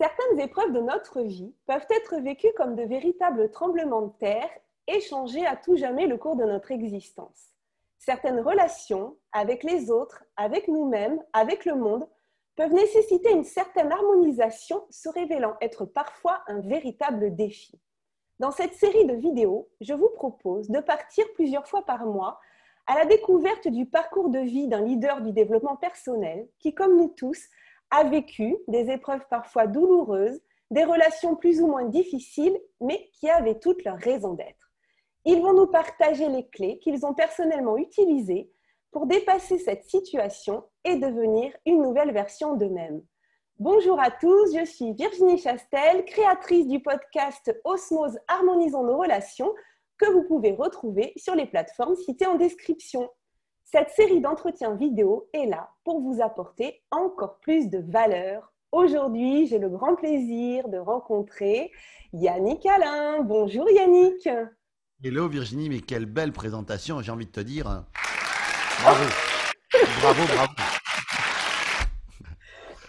Certaines épreuves de notre vie peuvent être vécues comme de véritables tremblements de terre et changer à tout jamais le cours de notre existence. Certaines relations avec les autres, avec nous-mêmes, avec le monde, peuvent nécessiter une certaine harmonisation, se révélant être parfois un véritable défi. Dans cette série de vidéos, je vous propose de partir plusieurs fois par mois à la découverte du parcours de vie d'un leader du développement personnel qui, comme nous tous, a vécu des épreuves parfois douloureuses, des relations plus ou moins difficiles, mais qui avaient toutes leur raison d'être. Ils vont nous partager les clés qu'ils ont personnellement utilisées pour dépasser cette situation et devenir une nouvelle version d'eux-mêmes. Bonjour à tous, je suis Virginie Chastel, créatrice du podcast Osmose Harmonisons nos relations que vous pouvez retrouver sur les plateformes citées en description. Cette série d'entretiens vidéo est là pour vous apporter encore plus de valeur. Aujourd'hui, j'ai le grand plaisir de rencontrer Yannick Alain. Bonjour Yannick. Hello Virginie, mais quelle belle présentation, j'ai envie de te dire. Bravo. bravo, bravo.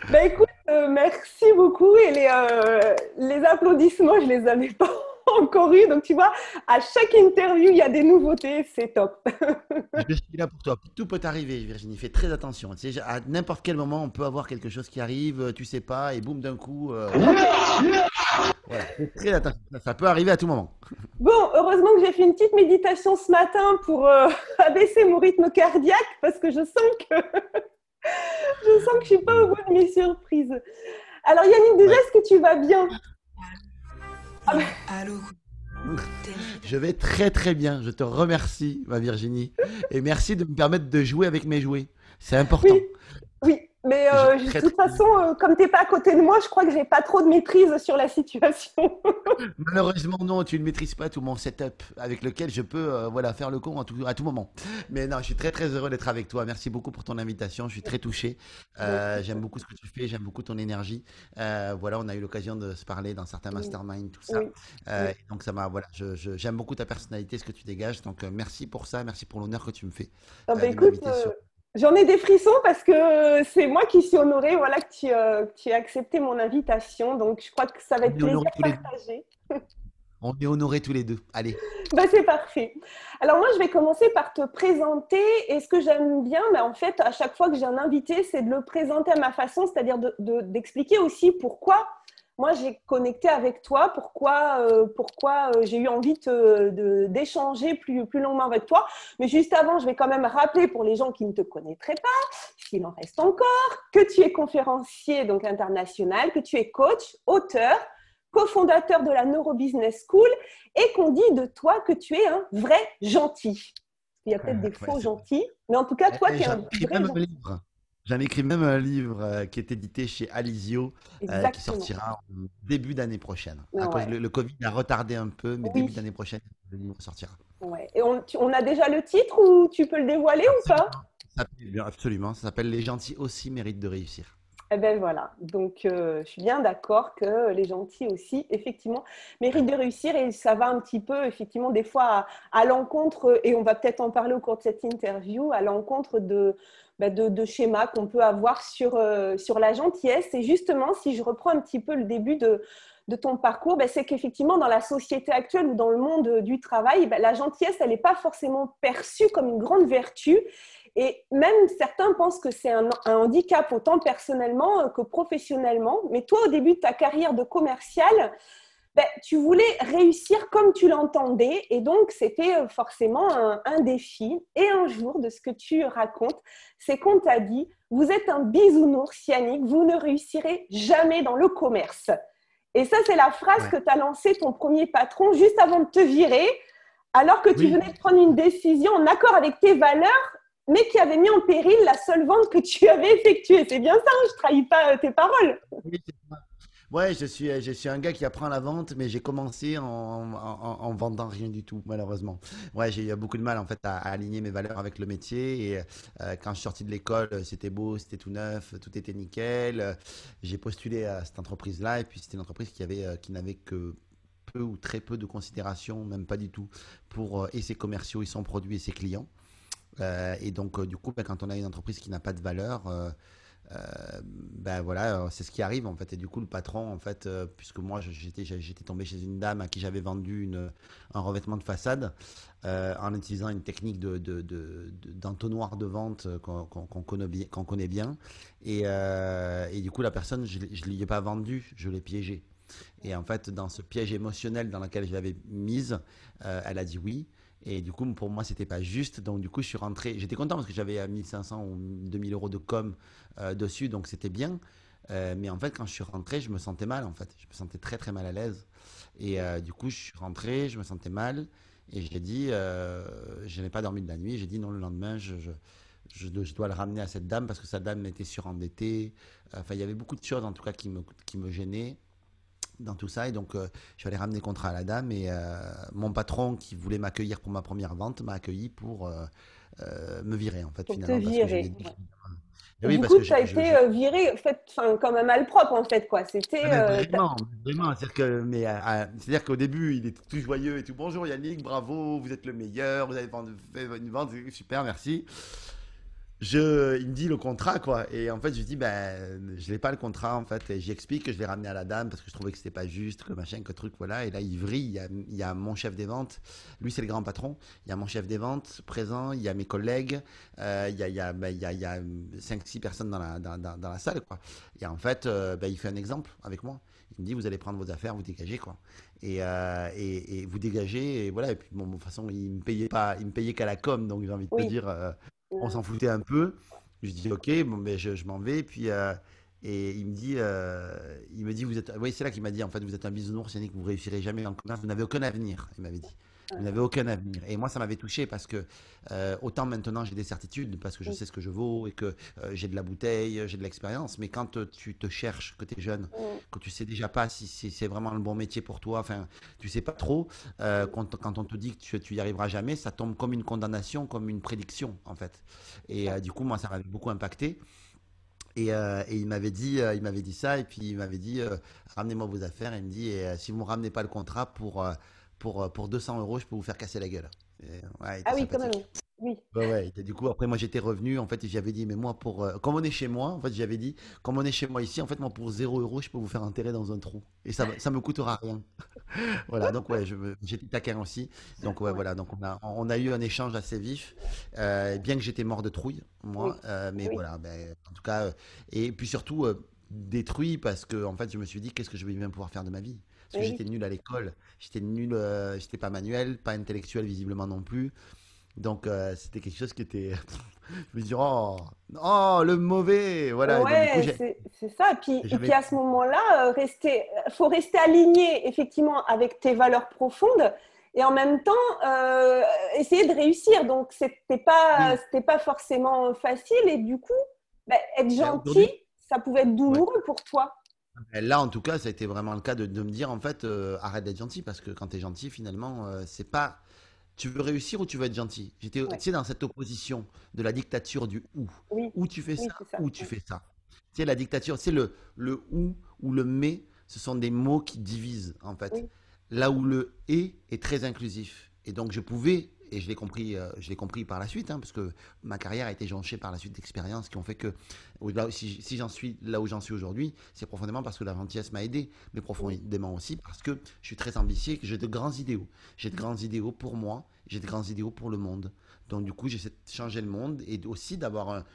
Bah écoute, euh, merci beaucoup et les, euh, les applaudissements, je les avais pas encore eu. Donc, tu vois, à chaque interview, il y a des nouveautés. C'est top. je suis là pour toi. Tout peut arriver, Virginie. Fais très attention. Tu sais, à n'importe quel moment, on peut avoir quelque chose qui arrive, tu sais pas, et boum, d'un coup. Euh... très attention. Ça peut arriver à tout moment. Bon, heureusement que j'ai fait une petite méditation ce matin pour euh, abaisser mon rythme cardiaque parce que je sens que je sens que je suis pas au bout de mes surprises. Alors Yannick, déjà, est-ce que tu vas bien? Allô Je vais très très bien. Je te remercie, ma Virginie. Et merci de me permettre de jouer avec mes jouets. C'est important. oui. Mais euh, de toute façon, euh, comme tu n'es pas à côté de moi, je crois que j'ai pas trop de maîtrise sur la situation. Malheureusement, non, tu ne maîtrises pas tout mon setup avec lequel je peux euh, voilà, faire le con à tout, à tout moment. Mais non, je suis très très heureux d'être avec toi. Merci beaucoup pour ton invitation. Je suis très touché. j'aime beaucoup ce que tu fais, j'aime beaucoup ton énergie. voilà, on a eu l'occasion de se parler dans certains masterminds, tout ça. donc ça m'a voilà, j'aime beaucoup ta personnalité, ce que tu dégages. Donc merci pour ça, merci pour l'honneur que tu me fais. Ah bah écoute, J'en ai des frissons parce que c'est moi qui suis honorée voilà, que tu, euh, tu aies accepté mon invitation. Donc, je crois que ça va être plaisir partager. On est honorés tous les deux. Allez. Bah, c'est parfait. Alors moi, je vais commencer par te présenter. Et ce que j'aime bien, mais en fait, à chaque fois que j'ai un invité, c'est de le présenter à ma façon, c'est-à-dire d'expliquer de, aussi pourquoi moi j'ai connecté avec toi, pourquoi, euh, pourquoi euh, j'ai eu envie d'échanger plus, plus longuement avec toi. Mais juste avant, je vais quand même rappeler pour les gens qui ne te connaîtraient pas, s'il en reste encore, que tu es conférencier donc international, que tu es coach, auteur, cofondateur de la Neurobusiness School et qu'on dit de toi que tu es un vrai gentil. Il y a peut-être des faux gentils, mais en tout cas, toi, tu es un vrai gentil. J'en écrit même un livre euh, qui est édité chez Alizio, euh, qui sortira en début d'année prochaine. le, Covid a retardé un peu, mais début d'année prochaine, le livre sortira. Ouais. Et on, on, a déjà le titre ou tu peux le dévoiler ou pas? Absolument, ça s'appelle Les gentils aussi méritent de réussir. Eh ben voilà, donc euh, je suis bien d'accord que les gentils aussi, effectivement, méritent de réussir et ça va un petit peu, effectivement, des fois à, l'encontre, et on va peut-être en parler au cours de cette interview, à l'encontre de, bah, de, schémas qu'on peut avoir sur, euh, sur la gentillesse. Et justement, si je reprends un petit peu le début de, de ton parcours, bah, c'est qu'effectivement, dans la société actuelle ou dans le monde du travail, bah, la gentillesse, elle n'est pas forcément perçue comme une grande vertu. Et même certains pensent que c'est un, handicap autant personnellement que professionnellement. Mais toi, au début de ta carrière de commercial, ben, tu voulais réussir comme tu l'entendais. Et donc, c'était euh, forcément un, un, défi. Et un jour, de ce que tu racontes, c'est qu'on t'a dit, vous êtes un bisounours, Yannick, vous ne réussirez jamais dans le commerce. Et ça, c'est la phrase que tu as lancée ton premier patron juste avant de te virer, alors que tu venais de prendre une décision en accord avec tes valeurs mais qui avait mis en péril la seule vente que tu avais effectuée. C'est bien ça, hein, je ne trahis pas euh, tes paroles. Oui, Ouais, je suis, je suis un gars qui apprend la vente, mais j'ai commencé en, en, vendant rien du tout, malheureusement. Ouais, j'ai eu beaucoup de mal en fait à, aligner mes valeurs avec le métier. Et euh, quand je suis sorti de l'école, c'était beau, c'était tout neuf, tout était nickel. J'ai postulé à cette entreprise-là, et puis c'était une entreprise qui avait, euh, qui n'avait que peu ou très peu de considération, même pas du tout, pour et ses commerciaux, et son produit et ses clients. Euh, et donc, euh, du coup, ben, quand on a une entreprise qui n'a pas de valeur, ben voilà, c'est ce qui arrive en fait. Et du coup, le patron, en fait, puisque moi j'étais, tombé chez une dame à qui j'avais vendu une, un revêtement de façade en utilisant une technique de, d'entonnoir de, vente qu'on, connaît bien. Et, du coup, la personne, je ne lui ai pas vendu, je l'ai piégé. Et en fait, dans ce piège émotionnel dans lequel je l'avais mise, elle a dit oui. Et du coup, pour moi, c'était pas juste. Donc, du coup, je suis rentré. J'étais content parce que j'avais 1500 ou 2000 euros de com euh, dessus, donc c'était bien. Euh, mais en fait, quand je suis rentré, je me sentais mal. En fait, je me sentais très très mal à l'aise. Et euh, du coup, je suis rentré, je me sentais mal. Et j'ai dit, je n'ai pas dormi de la nuit. J'ai dit non, le lendemain, je, je, dois le ramener à cette dame parce que cette dame était surendettée. Enfin, il y avait beaucoup de choses en tout cas qui me, qui me gênaient dans tout ça. Et donc, euh, je suis allé ramener contrat à la dame. Et euh, mon patron, qui voulait m'accueillir pour ma première vente, m'a accueilli pour euh, me virer, en fait, pour finalement. Te virer. oui, du coup, tu as été viré, fait, comme un malpropre, en fait, quoi. C'était. Ah, vraiment, vraiment. C'est-à-dire que, mais, c'est-à-dire qu'au début, il était tout joyeux et tout. Bonjour Yannick, bravo, vous êtes le meilleur, vous avez fait une vente, super, merci je, il me dit le contrat, quoi. Et en fait, je dis, ben, je n'ai pas le contrat, en fait. Et j'explique que je l'ai ramené à la dame parce que je trouvais que c'était pas juste, que machin, que truc, voilà. Et là, il vrille. Il y a, il y a mon chef des ventes. Lui, c'est le grand patron. Il y a mon chef des ventes présent. Il y a mes collègues. Euh, il y a, il y a, ben, il y a, il y a 5-6 personnes dans la, dans, dans, la salle, quoi. Et en fait, euh, ben, il fait un exemple avec moi. Il me dit, vous allez prendre vos affaires, vous dégagez, quoi. Et, euh, et, et, vous dégagez, et voilà. Et puis, bon, de toute façon, il me payait pas, il me payait qu'à la com, donc j'ai envie de te dire, on s'en foutait un peu. Je dis ok, bon, mais je, m'en vais. Puis, euh, et il me dit, euh, il me dit, vous êtes, oui, c'est là qu'il m'a dit, en fait, vous êtes un bisounours, Yannick, vous réussirez jamais en commerce, vous n'avez aucun avenir, il m'avait dit. Vous n'avez aucun avenir. Et moi, ça m'avait touché parce que euh, autant maintenant j'ai des certitudes parce que je sais ce que je vaux et que j'ai de la bouteille, j'ai de l'expérience. Mais quand tu te cherches, que tu es jeune, que tu sais déjà pas si, c'est vraiment le bon métier pour toi, enfin, tu sais pas trop, quand, quand, on te dit que tu, tu y arriveras jamais, ça tombe comme une condamnation, comme une prédiction en fait. Et du coup, moi, ça m'avait beaucoup impacté. Et, et, il m'avait dit, il m'avait dit ça, et puis il m'avait dit, ramenez-moi vos affaires. Et il me dit, et, si vous ne ramenez pas le contrat pour pour, euh, pour 200 euros, je peux vous faire casser la gueule. ah oui, quand même. Oui. Ouais, du coup, après, moi, j'étais revenu. En fait, j'avais dit, mais moi, pour. Euh, comme on est chez moi, en fait, j'avais dit, comme on est chez moi ici, en fait, moi, pour 0 euros, je peux vous faire enterrer dans un trou. Et ça, ça me coûtera rien. voilà, donc, ouais, j'étais taquin aussi. Donc, ouais, voilà. Donc, on a, on a eu un échange assez vif. Euh, bien que j'étais mort de trouille, moi. mais voilà, ben, en tout cas. et puis surtout, détruit parce que, en fait, je me suis dit, qu'est-ce que je vais bien pouvoir faire de ma vie? Parce que j'étais nul à l'école. J'étais nul, euh, j'étais pas manuel, pas intellectuel visiblement non plus. Donc euh, c'était quelque chose qui était. je me dis, oh, oh, le mauvais Voilà. Ouais, c'est ça. Et puis, et puis à ce moment-là, euh, rester, faut rester aligné effectivement avec tes valeurs profondes et en même temps essayer de réussir. Donc c'était pas, c'était pas forcément facile et du coup, bah, être gentil, ça pouvait être douloureux pour toi. Là, en tout cas, ça a été vraiment le cas de, me dire en fait, euh, arrête d'être gentil parce que quand tu es gentil, finalement, euh, c'est pas. Tu veux réussir ou tu veux être gentil? J'étais sais, dans cette opposition de la dictature du ou. Ou tu fais ça, ou tu fais ça. Tu sais, la dictature, c'est le, le ou ou le mais, ce sont des mots qui divisent en fait. Là où le et est très inclusif. Et donc, je pouvais et je l'ai compris, euh, je l'ai compris par la suite, hein, parce que ma carrière a été jonchée par la suite d'expériences qui ont fait que si, si j'en suis là où j'en suis aujourd'hui, c'est profondément parce que la gentillesse m'a aidé, mais profondément aussi parce que je suis très ambitieux, que j'ai de grands idéaux. J'ai de grands idéaux pour moi, j'ai de grands idéaux pour le monde. Donc du coup, j'essaie de changer le monde et aussi d'avoir un,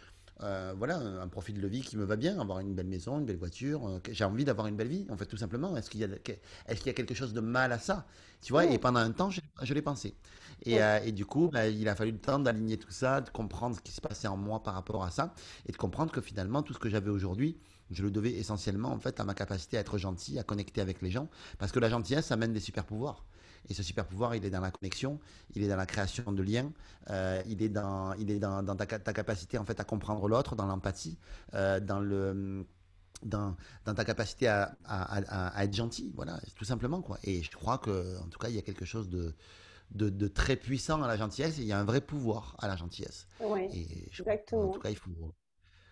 euh, voilà, un profil de vie qui me va bien, avoir une belle maison, une belle voiture. Euh, j'ai envie d'avoir une belle vie, en fait, tout simplement. Est-ce qu'il y, est qu'il y, a quelque chose de mal à ça? Tu vois, et pendant un temps, je, je l'ai pensé. Et, euh, et, du coup, bah, il a fallu le temps d'aligner tout ça, de comprendre ce qui se passait en moi par rapport à ça, et de comprendre que finalement, tout ce que j'avais aujourd'hui, je le devais essentiellement en fait à ma capacité à être gentil, à connecter avec les gens, parce que la gentillesse amène des super pouvoirs. Et ce super pouvoir, il est dans la connexion, il est dans la création de liens, euh, il est dans, il est dans, ta, capacité en fait à comprendre l'autre, dans l'empathie, euh, dans le dans, dans, ta capacité à, à, être gentil, voilà, tout simplement quoi. Et je crois que, en tout cas, il y a quelque chose de, de, très puissant à la gentillesse. Et il y a un vrai pouvoir à la gentillesse. Oui, exactement. En tout cas, il faut.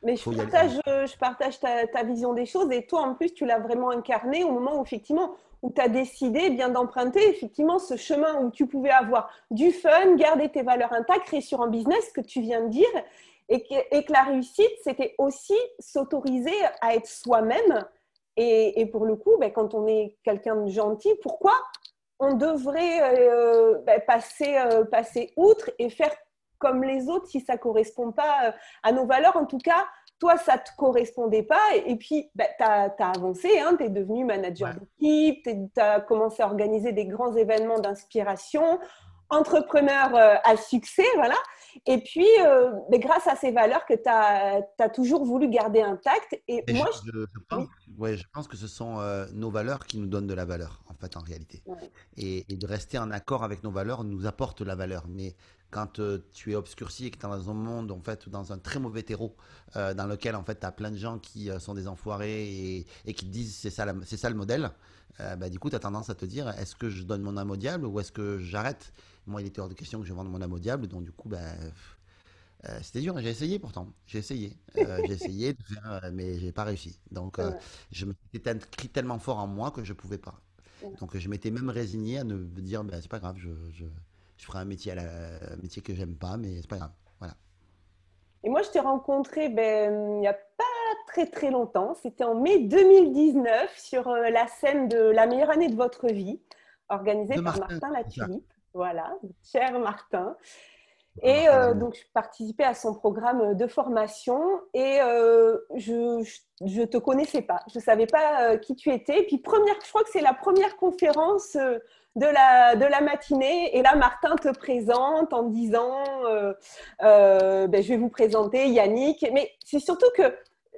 Mais je, partage, je partage ta, ta, vision des choses et toi, en plus, tu l'as vraiment incarné au moment où, effectivement, où tu as décidé eh bien d'emprunter effectivement ce chemin où tu pouvais avoir du fun, garder tes valeurs intactes, créer sur un business, que tu viens de dire. Et que, et que la réussite, c'était aussi s'autoriser à être soi-même. Et, et, pour le coup, ben, quand on est quelqu'un de gentil, pourquoi on devrait euh, ben, passer, euh, passer outre et faire comme les autres si ça ne correspond pas euh, à nos valeurs En tout cas, toi, ça ne te correspondait pas. Et, puis, ben, tu as, avancé, hein, tu es devenu manager d'équipe, tu as commencé à organiser des grands événements d'inspiration entrepreneur euh, à succès, voilà. Et puis, mais grâce à ces valeurs que tu as, as, toujours voulu garder intactes. Et, moi, je, ouais, je pense que ce sont euh, nos valeurs qui nous donnent de la valeur, en fait, en réalité. Et, de rester en accord avec nos valeurs nous apporte la valeur. Mais quand tu es obscurci et que tu es dans un monde, en fait, dans un très mauvais terreau, dans lequel, en fait, tu as plein de gens qui sont des enfoirés et, et qui te disent c'est ça, c'est ça le modèle, bah, du coup, tu as tendance à te dire est-ce que je donne mon âme au diable ou est-ce que j'arrête? Moi, il était hors de question que je vende mon âme au diable, donc du coup, ben, euh, c'était dur. J'ai essayé pourtant. J'ai essayé. Euh, j'ai essayé de faire, euh, mais j'ai pas réussi. Donc, je m'étais inscrit tellement fort en moi que je pouvais pas. Donc, je m'étais même résigné à ne dire, ben, c'est pas grave, je, je, je, ferai un métier, à la, un métier que j'aime pas, mais c'est pas grave. Voilà. Et moi, je t'ai rencontré ben, il n'y a pas très très longtemps. C'était en mai 2019 sur la scène de La meilleure année de votre vie, organisée par Martin, Martin Latulipe. Voilà, cher Martin. Et euh, donc, je participais à son programme de formation et euh, je ne te connaissais pas. Je savais pas euh, qui tu étais. Et puis, première, je crois que c'est la première conférence de la, de la matinée. Et là, Martin te présente en disant ben, Je vais vous présenter Yannick. Mais c'est surtout que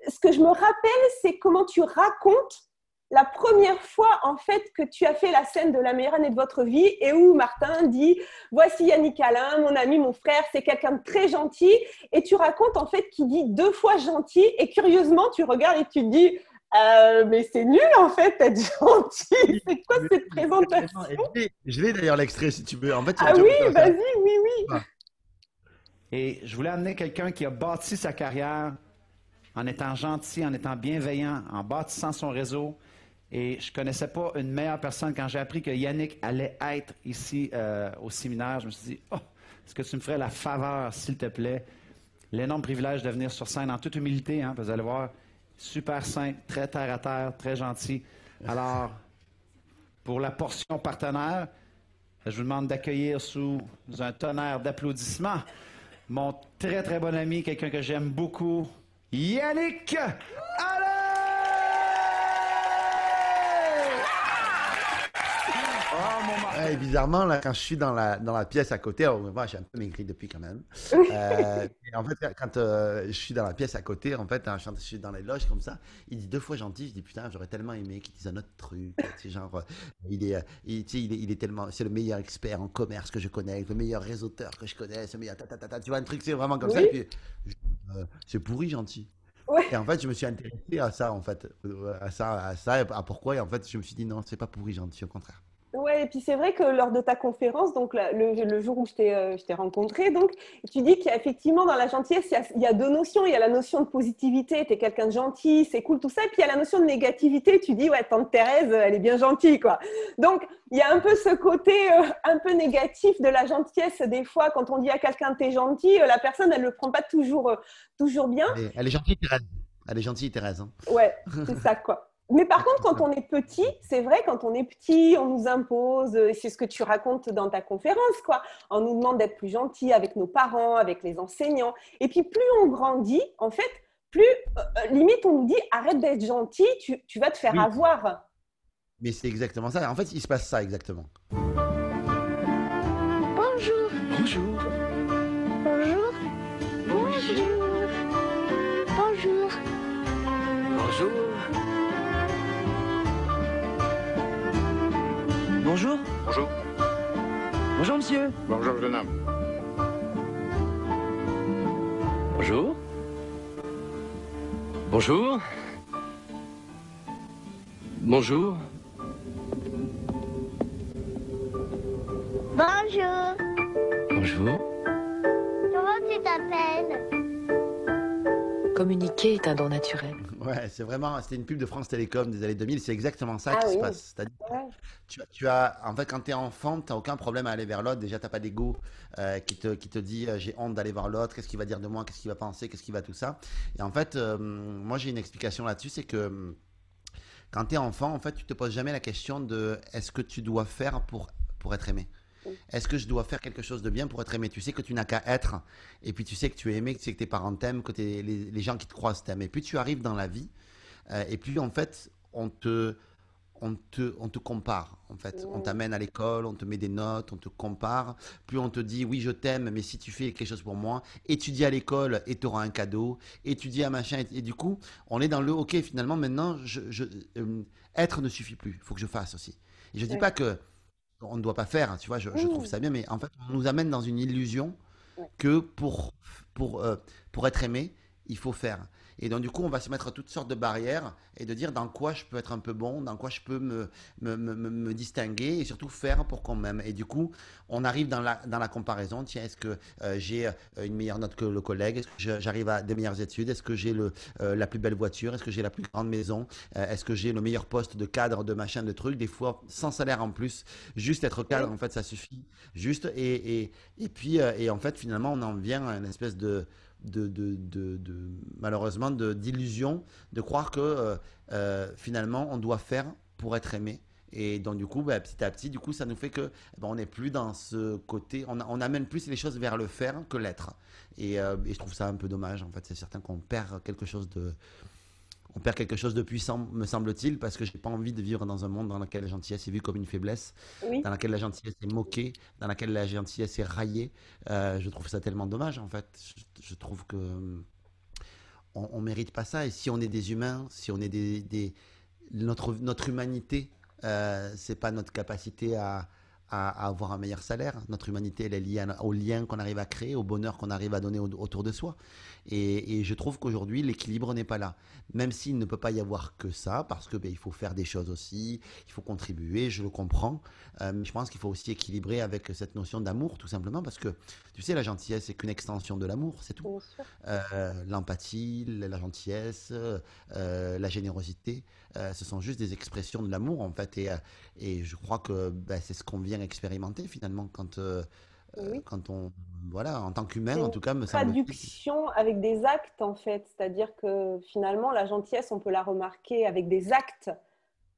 ce que je me rappelle, c'est comment tu racontes la première fois en fait que tu as fait la scène de la meilleure année de votre vie et où Martin dit voici Yannick Alain, mon ami, mon frère, c'est quelqu'un de très gentil et tu racontes en fait qu'il dit deux fois gentil et curieusement tu regardes et tu te dis euh, mais c'est nul en fait d'être gentil. C'est quoi cette présentation Je vais d'ailleurs l'extrait si tu veux. En fait, ah oui, vas-y, oui, oui. Et je voulais amener quelqu'un qui a bâti sa carrière en étant gentil, en étant bienveillant, en bâtissant son réseau, et je connaissais pas une meilleure personne. Quand j'ai appris que Yannick allait être ici euh, au séminaire, je me suis dit, oh, est-ce que tu me ferais la faveur, s'il te plaît, l'énorme privilège de venir sur scène en toute humilité, hein, vous allez voir, super simple, très terre à terre, très gentil. Alors, pour la portion partenaire, je vous demande d'accueillir sous un tonnerre d'applaudissements mon très très bon ami, quelqu'un que j'aime beaucoup, Yannick bizarrement, là, quand je suis dans la, dans la pièce à côté, alors, moi, j'ai un peu maigri depuis quand même. Euh, en fait, quand euh, je suis dans la pièce à côté, en fait, hein, je suis dans les loges comme ça, il dit deux fois gentil. Je dis putain, j'aurais tellement aimé qu'il dise un autre truc. genre, euh, il, est, il, il, est, il est tellement, c'est le meilleur expert en commerce que je connais, le meilleur réseauteur que je connais, le meilleur tu vois, un truc, c'est vraiment comme ça. Et puis, c'est pourri gentil. Et en fait, je me suis intéressé à ça, en fait, à ça, à ça, à pourquoi. Et en fait, je me suis dit non, c'est pas pourri gentil, au contraire. Ouais, et puis c'est vrai que lors de ta conférence, donc le, jour où je t'ai euh, rencontré, donc tu dis qu'il y a effectivement dans la gentillesse, il y, a, deux notions. Il y a la notion de positivité, tu es quelqu'un de gentil, c'est cool, tout ça. Et puis il y a la notion de négativité, tu dis, ouais, tante Thérèse, elle est bien gentille, quoi. Donc il y a un peu ce côté euh, un peu négatif de la gentillesse. Des fois, quand on dit à quelqu'un, t'es gentil, euh, la personne, elle ne le prend pas toujours, toujours bien. Elle est, gentille, Thérèse. Elle est gentille, Thérèse. Hein. Ouais, c'est ça, quoi. Mais par contre, quand on est petit, c'est vrai, quand on est petit, on nous impose, c'est ce que tu racontes dans ta conférence, quoi. On nous demande d'être plus gentil avec nos parents, avec les enseignants. Et puis, plus on grandit, en fait, plus, euh, euh, limite, on nous dit arrête d'être gentil, tu, tu, vas te faire avoir. Mais c'est exactement ça. En fait, il se passe ça exactement. Bonjour. Bonjour. Bonjour. Bonjour. Bonjour. Bonjour. Bonjour. Bonjour. Bonjour, monsieur. Bonjour, jeune homme. Bonjour. Bonjour. Bonjour. Bonjour. Bonjour. Comment tu t'appelles? Communiquer est un don naturel. Ouais, c'est vraiment, c'était une pub de France Télécom des années 2000, c'est exactement ça Ah qui se passe. Ouais. tu, tu as, en fait, quand tu es enfant, tu n'as aucun problème à aller vers l'autre. Déjà, tu n'as pas d'ego euh, qui te, qui te dit euh, j'ai honte d'aller voir l'autre, qu'est-ce qu'il va dire de moi, qu'est-ce qu'il va penser, qu'est-ce qu'il va tout ça. Et en fait, euh, moi, j'ai une explication là-dessus, c'est que quand tu es enfant, en fait, tu te poses jamais la question de est-ce que tu dois faire pour, pour être aimé? Est-ce que je dois faire quelque chose de bien pour être aimé? Tu sais que tu n'as qu'à être, et puis tu sais que tu es aimé, que tu sais que tes parents t'aiment, que les, les gens qui te croisent t'aiment. Et puis tu arrives dans la vie, euh, et puis en fait, on te, on te, on te compare. En fait, on t'amène à l'école, on te met des notes, on te compare. Plus on te dit oui, je t'aime, mais si tu fais quelque chose pour moi, étudie à l'école et tu auras un cadeau. Étudie à machin. Et, et du coup, on est dans le ok, finalement, maintenant, je, je- euh, être ne suffit plus. Il faut que je fasse aussi. Et je dis Ouais. pas que on ne doit pas faire, hein, tu vois, je, je trouve Mm. ça bien, mais en fait, on nous amène dans une illusion que pour, pour, euh, pour être aimé, il faut faire. Et donc, du coup, on va se mettre toutes sortes de barrières et de dire dans quoi je peux être un peu bon, dans quoi je peux me, me, me, me- distinguer et surtout faire pour qu'on m'aime. Et du coup, on arrive dans la, dans la comparaison. Tiens, est-ce que euh, j'ai euh, une meilleure note que le collègue? Est-ce que j'arrive à des meilleures études? Est-ce que j'ai euh, la plus belle voiture? Est-ce que j'ai la plus grande maison? Est-ce que j'ai le meilleur poste de cadre, de machin, de trucs Des fois, sans salaire en plus. Juste être cadre, en fait, ça suffit. Juste. Et, et, et puis, et en fait, finalement, on en vient à une espèce de de, de, de, de- malheureusement d'illusion de croire que euh, euh, finalement on doit faire pour être aimé. Et donc du coup bah, petit à petit du coup ça nous fait que eh ben, on n'est plus dans ce côté on, amène plus les choses vers le faire que l'être. Euh, et je trouve ça un peu dommage en fait. C'est certain qu'on perd quelque chose de on perd quelque chose de puissant me semble-t-il parce que j'ai pas envie de vivre dans un monde dans lequel la gentillesse est vue comme une faiblesse Oui. dans laquelle la gentillesse est moquée, dans laquelle la gentillesse est raillée. Euh, je trouve ça tellement dommage, en fait. Je, je trouve que hum, on, on mérite pas ça. Et si on est des humains, si on est des, des- notre notre humanité, euh, c'est pas notre capacité à, à, à avoir un meilleur salaire. Notre humanité, elle est liée à- au lien qu'on arrive à créer, au bonheur qu'on arrive à donner au- autour de soi. Et, et je trouve qu'aujourd'hui, l'équilibre n'est pas là. Même s'il ne peut pas y avoir que ça, parce que ben, il faut faire des choses aussi, il faut contribuer, je le comprends. Euh, mais je pense qu'il faut aussi équilibrer avec cette notion d'amour, tout simplement, parce que tu sais, la gentillesse, c'est qu'une extension de l'amour, c'est tout. Euh, L'empathie, la gentillesse, euh, la générosité, euh, ce sont juste des expressions de l'amour, en fait. Et, euh, et je crois que ben, c'est ce qu'on vient expérimenter, finalement, quand, euh, Oui. quand on. Voilà, en tant qu'humain, en tout cas, me semble traduction avec des actes en fait. C'est-à-dire que finalement, la gentillesse, on peut la remarquer avec des actes.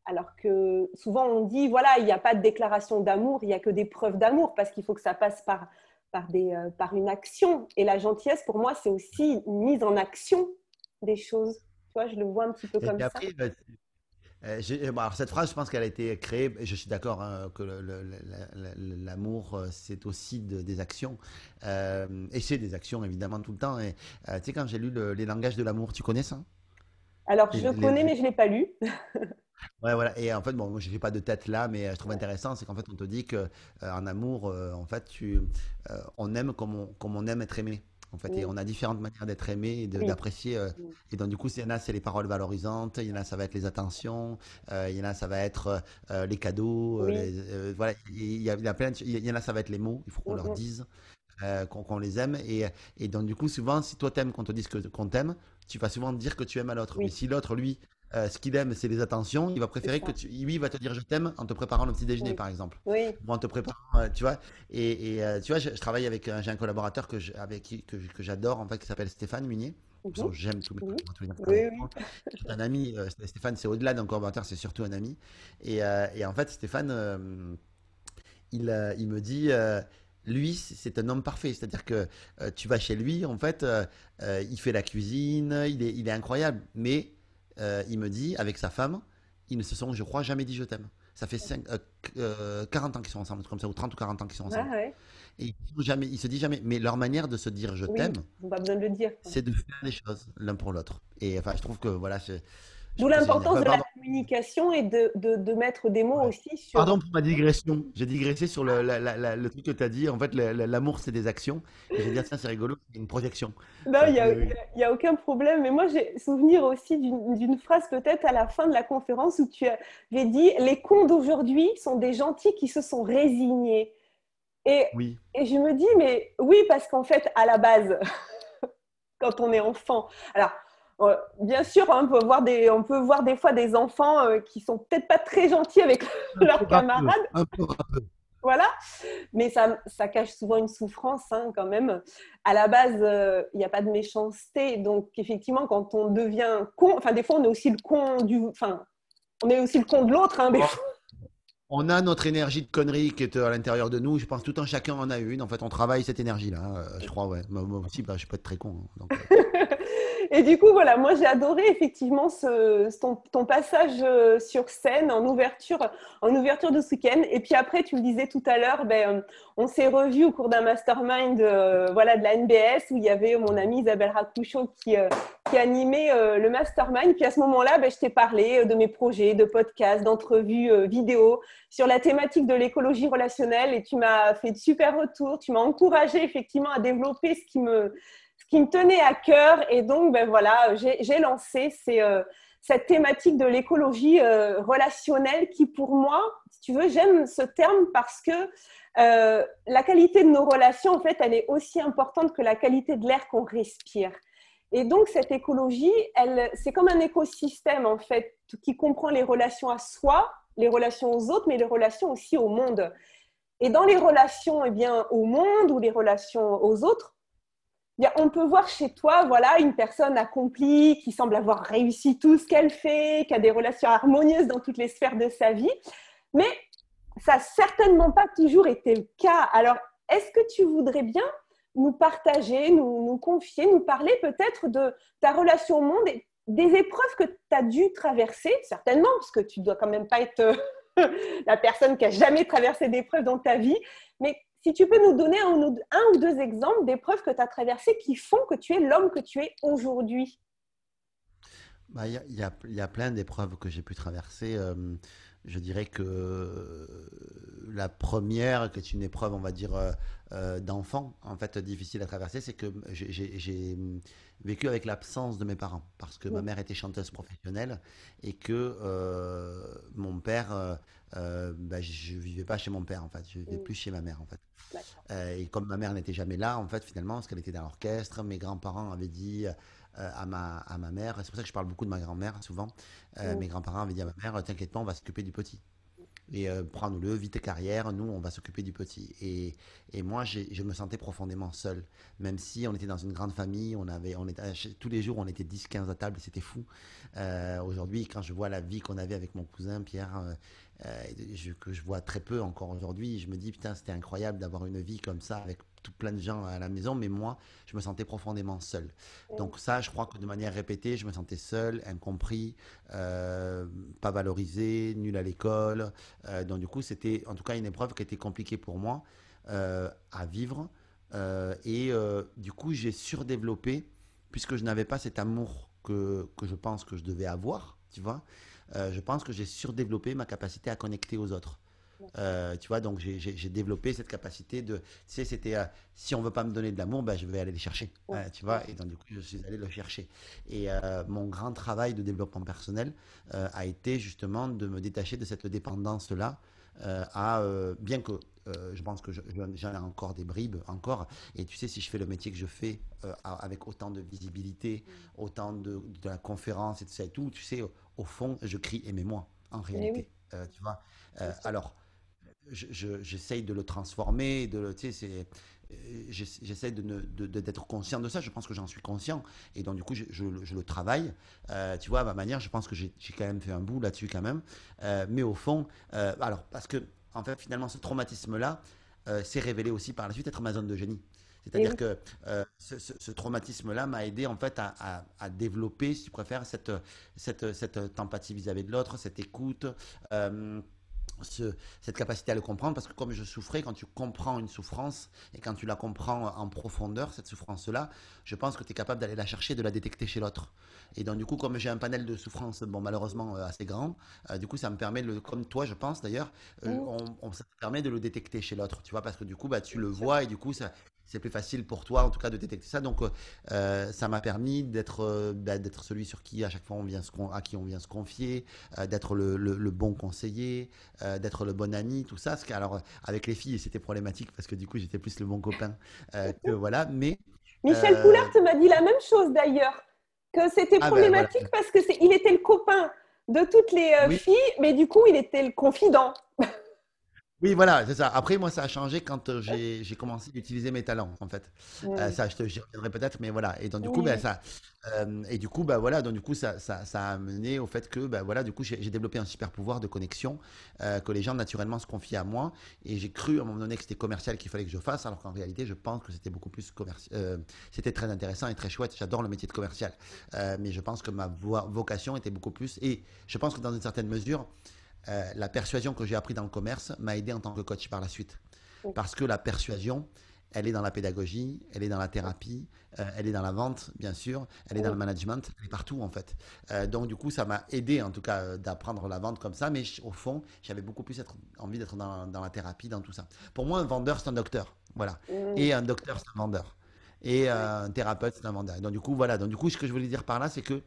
Alors que souvent on dit, voilà, il n'y a pas de déclaration d'amour, il n'y a que des preuves d'amour parce qu'il faut que ça passe par, par, des, euh, par une action. Et la gentillesse, pour moi, c'est aussi une mise en action des choses. Tu vois, je le vois un petit peu Et comme puis ça. Euh, bon, alors cette phrase, je pense qu'elle a été créée, je suis d'accord hein, que l'amour, euh, c'est aussi de- des actions. Euh, et c'est des actions, évidemment, tout le temps. Et euh, tu sais, quand j'ai lu le- Les langages de l'amour, tu connais ça? Alors, je les- connais, mais je ne l'ai pas lu. Ouais, voilà. Et en fait, bon, je n'ai pas de tête là, mais euh, je trouve intéressant, c'est qu'en fait, on te dit que euh, en amour, euh, en fait, tu, euh, on aime comme on, comme on aime être aimé. En fait, et on a différentes manières d'être aimé et d'apprécier. euh, Oui. et donc, du coup, il y en a, c'est les paroles valorisantes, il y en a, ça va être les attentions, euh, il y en a, ça va être euh, les cadeaux, Oui. les- voilà. Il y, a, il y a plein de- il y en a, ça va être les mots, il faut qu'on leur dise. qu'on les aime et, et donc du coup souvent si toi t'aimes qu'on te dise qu'on t'aime tu vas souvent dire que tu aimes à l'autre mais si l'autre lui euh, ce qu'il aime c'est les attentions il va préférer que tu, lui il va te dire je t'aime en te préparant le petit déjeuner Oui. par exemple Oui, ou en te préparant euh, tu vois et, et, euh, tu vois je, je travaille avec un- j'ai un collaborateur que je- avec qui que, que j'adore en fait qui s'appelle Stéphane Munier Mhm. j'aime tous mes Oui. tous les Oui. C'est un ami Stéphane c'est au-delà d'un collaborateur c'est surtout un ami et, et en fait Stéphane il, il me dit, lui, c'est un homme parfait. C'est-à-dire que euh, tu vas chez lui, en fait, euh, euh, il fait la cuisine, il est, il est incroyable. Mais euh, il me dit, avec sa femme, ils ne se sont, je crois, jamais dit je t'aime. Ça fait cinq- euh, qu- euh, 40 ans qu'ils sont ensemble, comme ça, ou 30 ou 40 ans qu'ils sont ensemble. ouais. Et ils jamais, ils se disent jamais. Mais leur manière de se dire je Oui. t'aime, c'est de faire des choses l'un pour l'autre. Et enfin, je trouve que voilà, je D'où l'importance de la. Communication et de, de, de mettre des mots Ouais. aussi sur. Pardon pour ma digression. J'ai digressé sur le, la- la- la- le truc que tu as dit. En fait, l'amour, c'est des actions. Et j'ai dit, ah, tiens, c'est rigolo, c'est une projection. Non, il n'y a, Oui, oui. y a- aucun problème. Mais moi, j'ai souvenir aussi d'une phrase peut-être à la fin de la conférence où tu avais dit Les cons d'aujourd'hui sont des gentils qui se sont résignés. Et, Oui. et je me dis Mais oui, parce qu'en fait, à la base, quand on est enfant, alors Euh, bien sûr, hein, on peut, voir des, on peut voir des fois des enfants euh, qui sont peut-être pas très gentils avec leurs camarades. Un peu râpeux. Voilà, mais ça, ça cache souvent une souffrance hein, quand même. À la base, euh, il n'y a pas de méchanceté, donc effectivement, quand on devient con, enfin des fois on est aussi le con du, enfin on est aussi le con de l'autre. Hein, des fois. On a notre énergie de connerie qui est à l'intérieur de nous. Je pense que tout un chacun en a une. En fait, on travaille cette énergie-là. euh, Je crois, ouais. Moi aussi, bah, je peux être très con. donc, euh, Et du coup, voilà, moi j'ai adoré effectivement ce, ton, ton passage euh, sur scène en ouverture, en ouverture de ce week-end. Et puis après, tu le disais tout à l'heure, ben, euh, on s'est revus au cours d'un mastermind euh, voilà, de la NBS où il y avait mon amie Isabelle Racouchot qui, euh, qui animait le mastermind. Puis à ce moment-là, ben, je t'ai parlé de mes projets, de podcasts, d'entrevues vidéo sur la thématique de l'écologie relationnelle et tu m'as fait de super retours. Tu m'as encouragé effectivement à développer ce qui me ce qui me tenait à cœur. Et donc, ben voilà, j'ai lancé ces, euh, cette thématique de l'écologie euh, relationnelle qui, pour moi, si tu veux, j'aime ce terme parce que euh, la qualité de nos relations, en fait, elle est aussi importante que la qualité de l'air qu'on respire. Et donc, cette écologie, c'est comme un écosystème, en fait, qui comprend les relations à soi, les relations aux autres, mais les relations aussi au monde. Et dans les relations eh bien, au monde ou les relations aux autres, on peut voir chez toi voilà, une personne accomplie qui semble avoir réussi tout ce qu'elle fait, qui a des relations harmonieuses dans toutes les sphères de sa vie, mais ça n'a certainement pas toujours été le cas. Alors, est-ce que tu voudrais bien nous partager, nous, nous confier, nous parler peut-être de ta relation au monde et des épreuves que tu as dû traverser, certainement, parce que tu dois quand même pas être euh, la personne qui a jamais traversé d'épreuves dans ta vie, mais si tu peux nous donner un, ou- deux exemples d'épreuves que tu as traversées qui font que tu es l'homme que tu es aujourd'hui? Bah, il y a plein d'épreuves que j'ai pu traverser. euh, je dirais que euh, la première, qui est une épreuve, on va dire, euh, euh, d'enfant, en fait, difficile à traverser, c'est que j'ai vécu avec l'absence de mes parents. Parce que ma mère était chanteuse professionnelle et que euh, mon père, euh, bah, je vivais pas chez mon père, en fait. Je vivais Mm. plus chez ma mère, en fait. Et comme ma mère n'était jamais là, en fait, finalement, parce qu'elle était dans l'orchestre, mes grands-parents avaient dit à ma, à ma mère, c'est pour ça que je parle beaucoup de ma grand-mère souvent, euh, Mm. mes grands-parents avaient dit à ma mère, t'inquiète pas, on va s'occuper du petit. Et euh, prends-nous-le, vite tes carrières, nous, on va s'occuper du petit. Et, et moi, je me sentais profondément seul. Même si on était dans une grande famille, on avait, on était, tous les jours, on était 10-15 à table, c'était fou. Euh, Aujourd'hui, quand je vois la vie qu'on avait avec mon cousin Pierre, euh, euh, je- que je vois très peu encore aujourd'hui, je me dis, putain, c'était incroyable d'avoir une vie comme ça, avec tout plein de gens à la maison, mais moi, je me sentais profondément seul. Donc ça, je crois que de manière répétée, je me sentais seul, incompris, euh, pas valorisé, nul à l'école. Euh, donc du coup, c'était en tout cas une épreuve qui était compliquée pour moi euh, à vivre. Et du coup, j'ai surdéveloppé, puisque je n'avais pas cet amour que, que je pense que je devais avoir, tu vois. Je pense que j'ai surdéveloppé ma capacité à connecter aux autres. Euh, tu vois, donc j'ai- développé cette capacité de, tu sais, c'était, euh, si on veut pas me donner de l'amour, ben, je vais aller les chercher, Ouais. Euh, tu vois, et donc du coup, je suis allé le chercher. Et euh, mon grand travail de développement personnel a été justement de me détacher de cette dépendance-là, à, bien que euh, je pense que je- je- j'en ai encore des bribes, encore, et tu sais, si je fais le métier que je fais euh, avec autant de visibilité, autant de, de la conférence et tout ça et tout, tu sais, au, au fond, je crie aimez-moi, en réalité, Euh, tu vois. Alors, je- je- j'essaye de le transformer, de le, tu sais, c'est, euh, j'essa- j'essaie de, ne- de- de- d'être conscient de ça. Je pense que j'en suis conscient, et donc du coup, je, je le- je le travaille. Euh, tu vois, à ma manière, je pense que j'ai, quand même fait un bout là-dessus quand même. Euh, mais au fond, euh, alors parce que en fait, finalement, ce traumatisme-là s'est révélé aussi par la suite être ma zone de génie. C'est-à-dire oui. que euh, ce, ce- ce traumatisme-là m'a aidé en fait à, à- à développer, si tu préfères, cette, cette, cette empathie vis-à-vis de l'autre, cette écoute, euh, ce- cette capacité à le comprendre. Parce que comme je souffrais, quand tu comprends une souffrance et quand tu la comprends en profondeur, cette souffrance-là, je pense que tu es capable d'aller la chercher, de la détecter chez l'autre. Et donc du coup, comme j'ai un panel de souffrances, bon malheureusement euh, assez grand, euh, du coup ça me permet, de le, comme toi je pense d'ailleurs, euh, Mm. on, on- ça te permet de le détecter chez l'autre, tu vois, parce que du coup bah, tu le vois et du coup ça, c'est plus facile pour toi en tout cas de détecter ça. Donc euh, euh, ça m'a permis d'être euh, bah, d'être celui sur qui à chaque fois on vient se à qui on vient se confier, euh, d'être le, le- le bon conseiller, d'être le bon ami, tout ça. Alors avec les filles c'était problématique parce que du coup j'étais plus le bon copain que voilà, mais Michel Poulart m'a dit la même chose d'ailleurs. que c'était Ah ben, problématique parce que il était le copain de toutes les Oui. filles, mais du coup, il était le confident. Oui, voilà, c'est ça. Après, moi, ça a changé quand euh, j'ai j'ai commencé d'utiliser mes talents, en fait. Euh, ça, je te j'y reviendrai peut-être, mais voilà. Et donc, du coup, Oui. ben, ça, euh, et du coup, bah, voilà, donc, du coup, ça, ça, ça a amené au fait que, bah, voilà, du coup, j'ai j'ai développé un super pouvoir de connexion, euh, que les gens, naturellement, se confient à moi. Et j'ai cru, à un moment donné, que c'était commercial qu'il fallait que je fasse, alors qu'en réalité, je pense que c'était beaucoup plus commercial. c'était très intéressant et très chouette. J'adore le métier de commercial. Euh, mais je pense que ma vo- vocation était beaucoup plus. Et je pense que dans une certaine mesure, euh, la persuasion que j'ai appris dans le commerce m'a aidé en tant que coach par la suite. Oui. Parce que la persuasion, elle est dans la pédagogie, elle est dans la thérapie, euh, elle est dans la vente, bien sûr, elle est dans le management, elle est partout en fait. Euh, donc du coup, ça m'a aidé en tout cas euh, d'apprendre la vente comme ça, mais au fond, j'avais beaucoup plus être- envie d'être dans, dans la thérapie, dans tout ça. Pour moi, un vendeur, c'est un docteur. Voilà. Mm. Et un docteur, c'est un vendeur. Et un thérapeute, c'est un vendeur. Donc, du coup, voilà. Donc, du coup, ce que je voulais dire par là, c'est que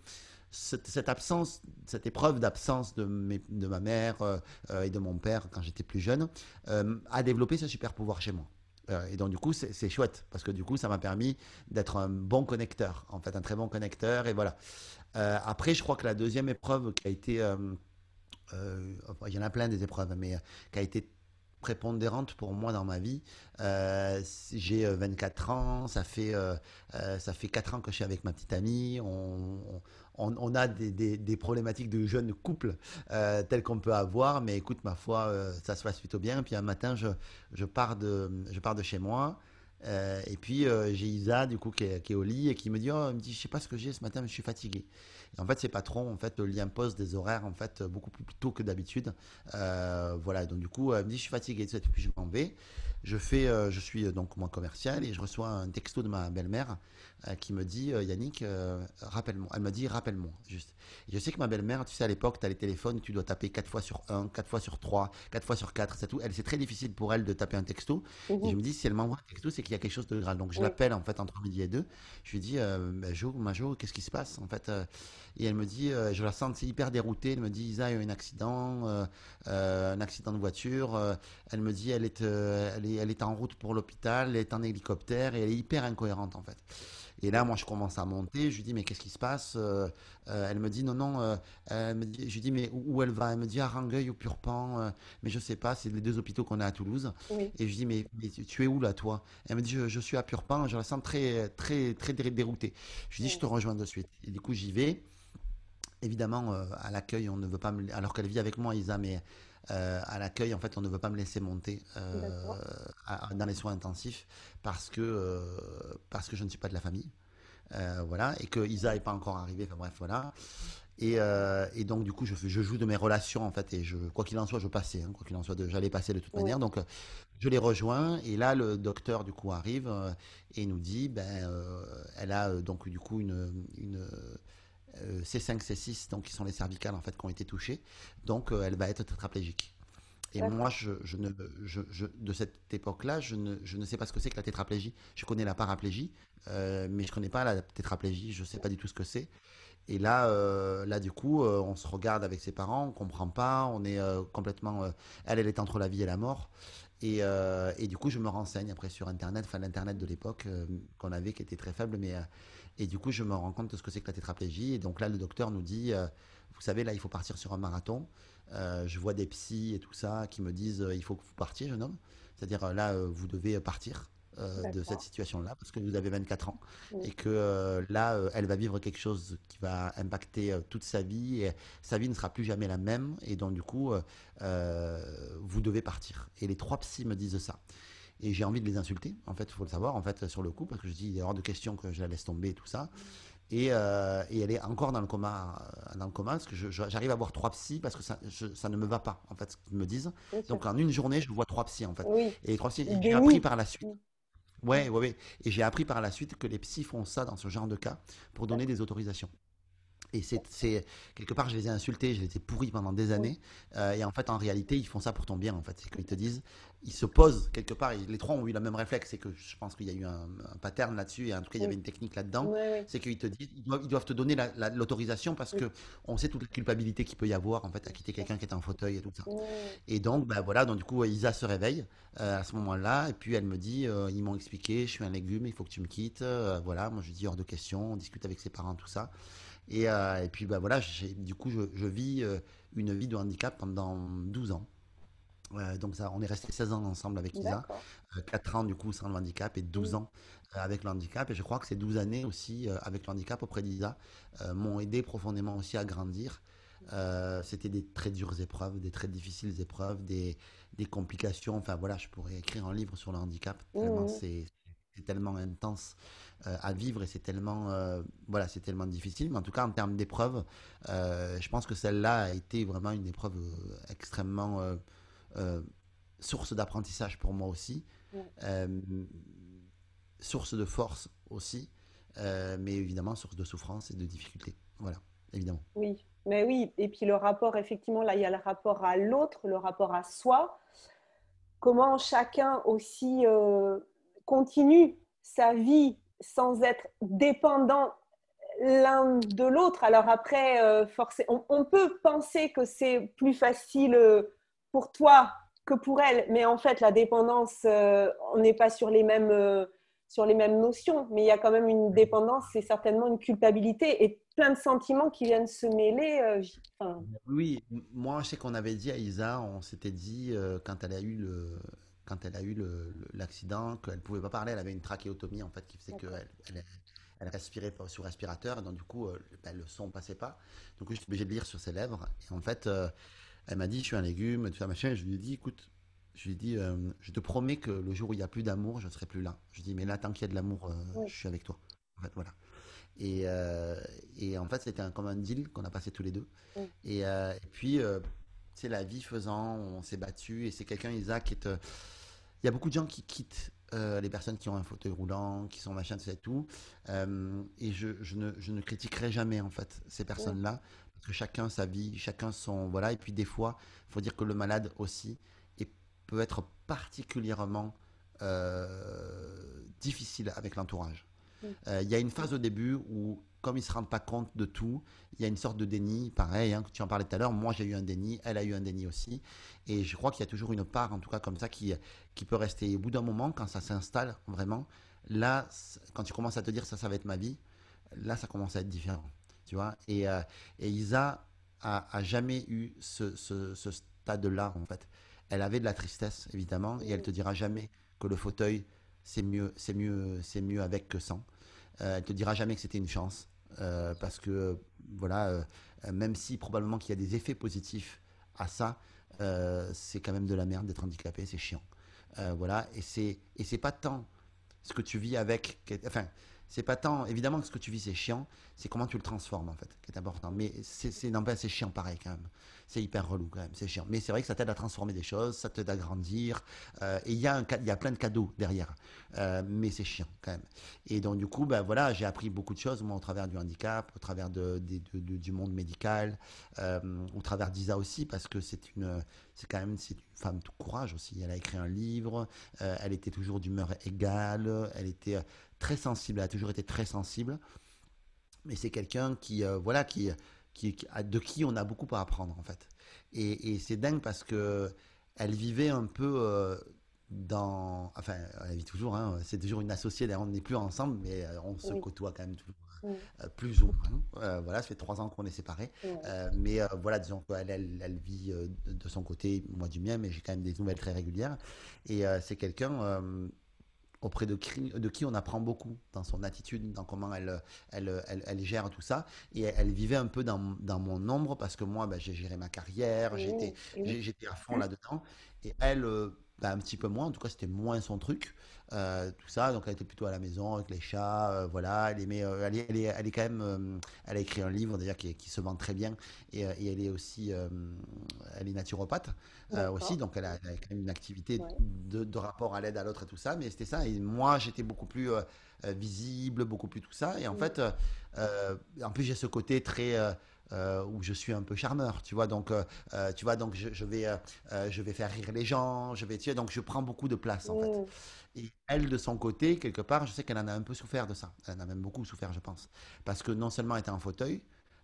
cette, absence, cette épreuve d'absence de, de ma mère euh, euh, et de mon père quand j'étais plus jeune, euh, a développé ce super pouvoir chez moi. Et donc, du coup, c'est chouette parce que du coup, ça m'a permis d'être un bon connecteur, en fait, un très bon connecteur. Et voilà. Après, je crois que la deuxième épreuve qui a été. il y en a plein des épreuves, mais qui a été prépondérante pour moi dans ma vie. Euh, j'ai euh, 24 ans, ça fait, ça fait 4 ans que je suis avec ma petite amie. On, on a des, des- problématiques de jeunes couples euh, telles qu'on peut avoir, mais écoute, ma foi, euh, ça se passe plutôt bien. Puis un matin, je, je, pars, de, je pars de chez moi. euh, et puis euh, j'ai Isa du coup qui est, au lit et qui me dit oh elle me dit je sais pas ce que j'ai ce matin mais je suis fatigué en fait ses patrons en fait lui imposent des horaires en fait beaucoup plus tôt que d'habitude voilà, donc du coup, elle me dit je suis fatigué, et puis je m'en vais. Je fais, euh, je suis euh, donc moi commercial et je reçois un texto de ma belle-mère euh, qui me dit Yannick, rappelle-moi. Elle me dit rappelle-moi, juste. Et je sais que ma belle-mère, tu sais, à l'époque, tu as les téléphones, tu dois taper 4 fois sur 1, 4 fois sur 3, 4 fois sur 4, c'est tout. Elle, c'est très difficile pour elle de taper un texto. Et je Mhm. me dis, si elle m'envoie un texto, c'est qu'il y a quelque chose de grave. Donc je Oui. l'appelle en fait entre midi et deux. Je lui dis, euh, Ben, Jo, Majo, qu'est-ce qui se passe? En fait euh, Et elle me dit, euh, je la sens hyper déroutée. Elle me dit, Isa a eu un accident, euh, euh, un accident de voiture. euh, elle me dit, elle est, elle est, elle est en route pour l'hôpital, elle est en hélicoptère et elle est hyper incohérente en fait. Et là, moi, je commence à monter. Je lui dis, mais qu'est-ce qui se passe Elle me dit, non, non. elle me dit, je lui dis, mais où, elle va? Elle me dit, à Rangueil ou Purpan. mais je sais pas, c'est les deux hôpitaux qu'on a à Toulouse. Oui. Et je dis, mais, mais tu es où là, toi? Elle me dit, je, je suis à Purpan, je la sens très, très, très dé- déroutée. Je lui dis, je te rejoins de suite. Et du coup, j'y vais. Évidemment, euh, à l'accueil, on ne veut pas me... Alors qu'elle vit avec moi, Isa, mais euh, à l'accueil, en fait, on ne veut pas me laisser monter euh, à- dans les soins intensifs parce que, parce que je ne suis pas de la famille. Voilà, et que Isa n'est pas encore arrivée, enfin bref, voilà. Et, et donc, du coup, je, je joue de mes relations, en fait, et je, quoi qu'il en soit, je passais, hein, quoi qu'il en soit, j'allais passer de toute manière. Donc, je les rejoins, et là, le docteur, du coup, arrive et nous dit, ben, elle a donc, du coup, une, une C5, C6, donc, qui sont les cervicales, en fait, qui ont été touchées. Donc, euh, elle va être tétraplégique. Et moi, je, je ne, je, je- de cette époque-là, je ne, je ne sais pas ce que c'est que la tétraplégie. Je connais la paraplégie, euh, mais je connais pas la tétraplégie. Je sais pas du tout ce que c'est. Et là, euh, là du coup, euh, on se regarde avec ses parents, on comprend pas, on est euh, complètement. euh, elle, elle est entre la vie et la mort. Et, euh, et du coup, je me renseigne après sur Internet, enfin l'Internet de l'époque euh, qu'on avait, qui était très faible, mais euh, et du coup, je me rends compte de ce que c'est que la tétraplégie. Et donc là, le docteur nous dit, euh, vous savez, là, il faut partir sur un marathon. Euh, je vois des psys et tout ça qui me disent, euh, il faut que vous partiez, jeune homme. C'est-à-dire là, vous devez partir de cette situation-là parce que vous avez 24 ans Oui. et que là, elle va vivre quelque chose qui va impacter toute sa vie et sa vie ne sera plus jamais la même. Et donc, du coup, vous devez partir. Et les trois psys me disent ça. Et j'ai envie de les insulter, en fait, il faut le savoir, en fait, sur le coup, parce que je dis, il est hors de question que je la laisse tomber et tout ça. Et, euh, et elle est encore dans le coma, euh, dans le coma parce que j'arrive à voir trois psys parce que ça, je- ça ne me va pas, en fait, ce qu'ils me disent. Bien sûr. Donc, en une journée, je vois trois psys, en fait. Oui. Et trois psys, j'ai appris par la suite. Mm. Ouais, ouais, ouais. Et j'ai appris par la suite que les psys font ça dans ce genre de cas pour donner des autorisations. Et c'est quelque part, je les ai insultés, je les ai pourris pendant des Mm. années. Euh, et en fait, en réalité, ils font ça pour ton bien. En fait, c'est qu'ils te disent, ils se posent quelque part. et les trois ont eu le même réflexe. C'est que je pense qu'il y a eu un, un pattern là-dessus. Et en tout cas, il y avait Mm. une technique là-dedans. C'est qu'ils te disent, ils doivent, ils doivent te donner la- la- l'autorisation parce que on sait toute la culpabilité qu'il peut y avoir en fait à quitter quelqu'un qui est en fauteuil et tout ça. Et donc, bah voilà, donc du coup, Isa se réveille euh, à ce moment-là, et puis elle me dit, euh, ils m'ont expliqué, je suis un légume, il faut que tu me quittes, voilà, moi je dis hors de question, on discute avec ses parents, tout ça. Et, euh, et puis, bah voilà, du coup, je, je vis euh, une vie de handicap pendant 12 ans. Euh, donc ça, on est resté 16 ans ensemble avec Isa. Euh, 4 ans du coup sans le handicap et 12 Mm. ans euh, avec le handicap. Et je crois que ces 12 années aussi avec le handicap auprès d'Isa m'ont aidé profondément aussi à grandir. C'était des très dures épreuves, des très difficiles épreuves, des, des complications. Enfin voilà, je pourrais écrire un livre sur le handicap. Tellement Mhm. c'est tellement intense à vivre et c'est tellement euh, voilà, c'est tellement difficile. Mais en tout cas, en termes d'épreuves, euh, je pense que celle-là a été vraiment une épreuve euh, extrêmement euh, euh, source d'apprentissage pour moi aussi, euh, source de force aussi, euh, mais évidemment source de souffrance et de difficulté. Voilà, évidemment. Oui, mais oui. Et puis le rapport, effectivement, là, il y a le rapport à l'autre, le rapport à soi. Comment chacun aussi euh, continue sa vie sans être dépendant l'un de l'autre. Alors après, euh, forcé- on, peut penser que c'est plus facile euh, pour toi que pour elle, mais en fait, la dépendance, euh, on n'est pas sur les mêmes, sur les mêmes notions, mais il y a quand même une dépendance, c'est certainement une culpabilité et plein de sentiments qui viennent se mêler. Oui, moi je sais qu'on avait dit à Isa, on s'était dit quand elle a eu le quand elle a eu l'accident qu'elle pouvait pas parler, elle avait une trachéotomie en fait qui faisait qu'elle elle, elle respirait sous respirateur et donc du coup euh, ben, le son passait pas. Donc je suis obligé de lire sur ses lèvres et en fait euh, elle m'a dit je suis un légume, tout ça machin. Et je lui ai dit écoute, je lui ai dit euh, je te promets que le jour où il y a plus d'amour, je serai plus là. Je lui ai dit mais là tant qu'il y a de l'amour, euh, Oui. je suis avec toi. En fait voilà. Et, et en fait c'était un, comme un deal qu'on a passé tous les deux. Oui. Et, et puis, c'est la vie faisant, on s'est battu. Et c'est quelqu'un, Isaac, qui est. euh, Il y a beaucoup de gens qui quittent euh, les personnes qui ont un fauteuil roulant, qui sont machin, et tout. Euh, et je, je ne, je ne critiquerai jamais, en fait, ces personnes-là. Parce que chacun sa vie, chacun son. Voilà. Et puis, des fois, il faut dire que le malade aussi et peut être particulièrement euh, difficile avec l'entourage. Il y a une phase au début où, comme ils ne se rendent pas compte de tout, il y a une sorte de déni, pareil, hein, tu en parlais tout à l'heure, moi j'ai eu un déni, elle a eu un déni aussi, et je crois qu'il y a toujours une part, en tout cas comme ça, qui, qui peut rester. Et au bout d'un moment, quand ça s'installe vraiment, là, quand tu commences à te dire ça, ça va être ma vie, là, ça commence à être différent, tu vois. Et, euh, et Isa a, a jamais eu ce, ce, ce stade-là, en fait. Elle avait de la tristesse, évidemment, et elle te dira jamais que le fauteuil, c'est mieux, c'est mieux, c'est mieux avec que sans. Euh, elle te dira jamais que c'était une chance, euh, parce que voilà, euh, euh, même si probablement qu'il y a des effets positifs à ça, euh, c'est quand même de la merde d'être handicapé, c'est chiant. Euh, voilà, et c'est et c'est pas tant ce que tu vis avec, enfin, c'est pas tant évidemment que ce que tu vis c'est chiant, c'est comment tu le transformes en fait, qui est important. Mais c'est non, ben, c'est chiant pareil quand même. C'est hyper relou quand même, c'est chiant. Mais c'est vrai que ça t'aide à transformer des choses, ça t'aide à grandir. euh, et il y a il y a plein de cadeaux derrière. Euh, mais c'est chiant quand même. Et donc du coup, ben voilà, j'ai appris beaucoup de choses moi au travers du handicap, au travers du monde médical, euh, au travers d'Isa aussi parce que c'est une, c'est quand même c'est une femme de courage aussi. Elle a écrit un livre, elle était toujours d'humeur égale, elle était très sensible, elle a toujours été très sensible. Mais c'est quelqu'un qui, euh, voilà, qui, qui, de qui on a beaucoup à apprendre en fait. Et, et c'est dingue parce que elle vivait un peu euh, dans, enfin, elle vit toujours. hein, c'est toujours une associée. D'ailleurs, on n'est plus ensemble, mais euh, on se Oui. côtoie quand même toujours. Euh, plus ou moins. Euh, voilà, ça fait trois ans qu'on est séparés. mais voilà, disons qu'elle elle, elle vit de, son côté, moi du mien, mais j'ai quand même des nouvelles très régulières. Et c'est quelqu'un auprès de qui, de qui on apprend beaucoup dans son attitude, dans comment elle, elle, elle, elle gère tout ça. Et elle, vivait un peu dans, dans mon ombre parce que moi, ben, j'ai géré ma carrière, Oui, j'étais oui. j'ai- j'étais à fond là-dedans. Et elle, euh, bah, un petit peu moins. En tout cas, c'était moins son truc. euh, tout ça, donc elle était plutôt à la maison avec les chats. euh, voilà, elle aimait. euh, elle, est, elle, est, elle est quand même. elle a écrit un livre d'ailleurs qui, qui se vend très bien. Et, et elle est aussi. elle est naturopathe aussi. Donc elle a, elle a quand même une activité Ouais. de, de rapport à l'aide à l'autre et tout ça. Mais c'était ça. Et moi, j'étais beaucoup plus visible, beaucoup plus tout ça. Et en Mm. fait, en plus, j'ai ce côté très. Euh, où je suis un peu charmeur, tu vois, donc euh, euh, tu vois, donc je, je vais, euh, je vais faire rire les gens, je vais, tu sais, donc je prends beaucoup de place en fait. Et elle, de son côté, quelque part, je sais qu'elle en a un peu souffert de ça. Elle en a même beaucoup souffert, je pense. Parce que non seulement elle était en fauteuil,